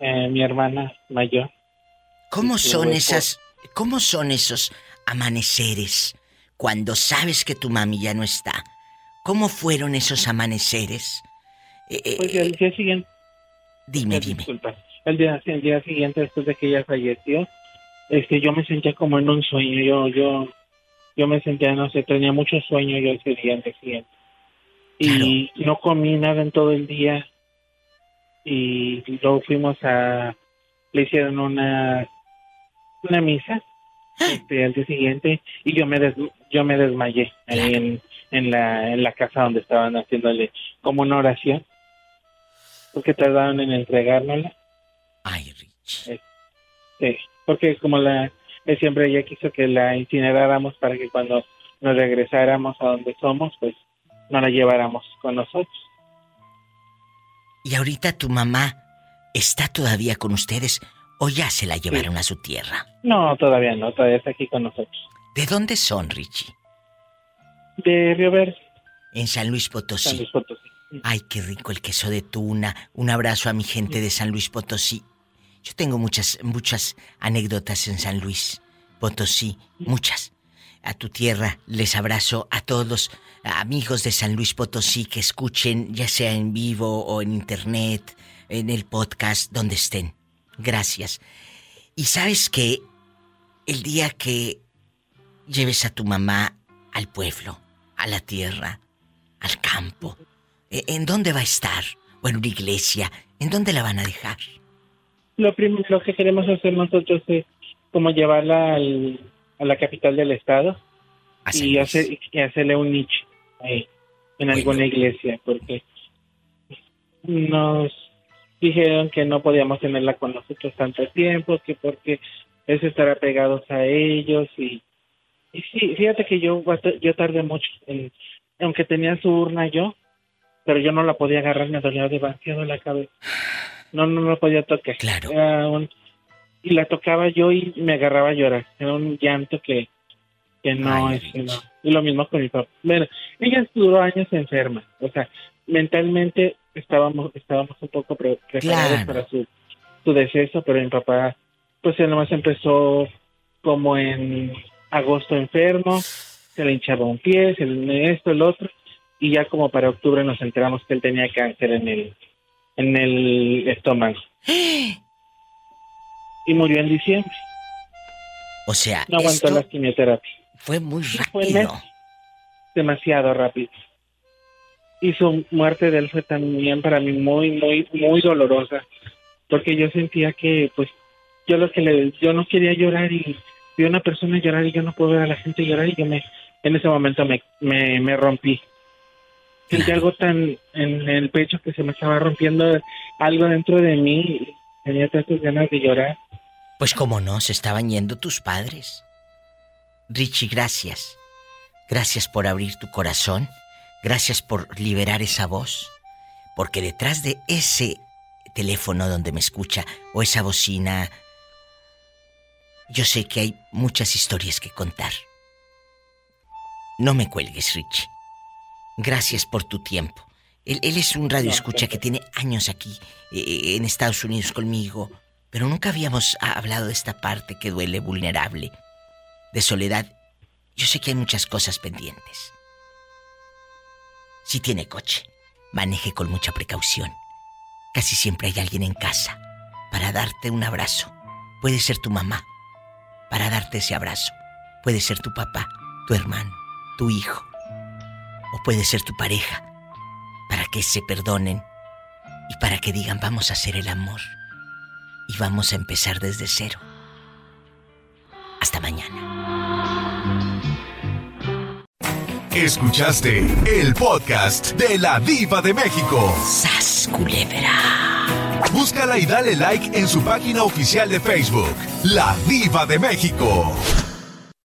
eh, mi hermana mayor. ¿Cómo son esas, cómo son esos amaneceres cuando sabes que tu mami ya no está? ¿Cómo fueron esos amaneceres? Eh, eh, Pues el día siguiente. Dime, dime. Disculpa. El día, el día siguiente, después de que ella falleció, este, yo me sentía como en un sueño. Yo, yo, yo me sentía, no sé, tenía mucho sueño yo ese día, el día siguiente. Y no comí nada en todo el día. Y luego fuimos a, le hicieron una, una misa este, al día siguiente y yo me des, yo me desmayé ahí en, en la en la casa donde estaban haciéndole como una oración porque tardaron en entregárnosla Ay, Rich. sí porque como la eh, siempre ella quiso que la incineráramos para que cuando nos regresáramos a donde somos pues no la lleváramos con nosotros ¿Y ahorita tu mamá está todavía con ustedes o ya se la llevaron a su tierra? no todavía no todavía está aquí con nosotros ¿De dónde son, Richie? de Río Verde En San Luis Potosí. San Luis Potosí Ay, qué rico el queso de tuna. Un abrazo a mi gente de San Luis Potosí. Yo tengo muchas, muchas anécdotas en San Luis Potosí, muchas. A tu tierra les abrazo a todos amigos de San Luis Potosí que escuchen, ya sea en vivo o en internet, en el podcast, donde estén. Gracias. Y sabes que el día que lleves a tu mamá al pueblo, a la tierra, al campo, ¿e- ¿en dónde va a estar? ¿O en una iglesia? ¿En dónde la van a dejar? Lo, prim- lo que queremos hacer nosotros es como llevarla al- a la capital del estado y, hacer, y hacerle un nicho ahí, en alguna iglesia, porque nos dijeron que no podíamos tenerla con nosotros tanto tiempo, que porque es estar apegados a ellos y, y sí, fíjate que yo yo tardé mucho, en- aunque tenía su urna yo, pero yo no la podía agarrar, me dolía demasiado la cabeza. No, no la podía tocar. Claro. Era un- y la tocaba yo y me agarraba a llorar. Era un llanto que, que no, Ay, este, no. Y lo mismo con mi papá. Bueno, ella duró años enferma. O sea, mentalmente estábamos estábamos un poco pre- preparados Claro. para su, su deceso, pero mi papá, pues él nomás empezó como en agosto enfermo, se le hinchaba un pie, se le esto, el otro, y ya como para octubre nos enteramos que él tenía cáncer en el, en el estómago. Y murió en diciembre. O sea, No aguantó esto la quimioterapia. fue muy Fue rápido. mes- demasiado rápido. Y su muerte de él fue también para mí muy, muy, muy dolorosa. Porque yo sentía que, pues, yo lo que le, yo no quería llorar y vi a una persona llorar y yo no puedo ver a la gente llorar y yo me, en ese momento me, me, me rompí. Sentí algo tan en el pecho que se me estaba rompiendo algo dentro de mí tenía tantas ganas de llorar. Pues como no, se estaban yendo tus padres. Richie, gracias. Gracias por abrir tu corazón. Gracias por liberar esa voz. Porque detrás de ese teléfono donde me escucha o esa bocina, yo sé que hay muchas historias que contar. No me cuelgues, Richie. Gracias por tu tiempo. Él, él es un radio escucha que tiene años aquí, eh, en Estados Unidos conmigo, pero nunca habíamos hablado de esta parte que duele vulnerable, de soledad. Yo sé que hay muchas cosas pendientes. Si tiene coche, maneje con mucha precaución. Casi siempre hay alguien en casa para darte un abrazo. Puede ser tu mamá para darte ese abrazo. Puede ser tu papá, tu hermano, tu hijo. O puede ser tu pareja para que se perdonen y para que digan vamos a hacer el amor y vamos a empezar desde cero. Hasta mañana. Escuchaste el podcast de la Diva de México. ¡Sas, culebra! Búscala y dale like en su página oficial de Facebook, La Diva de México.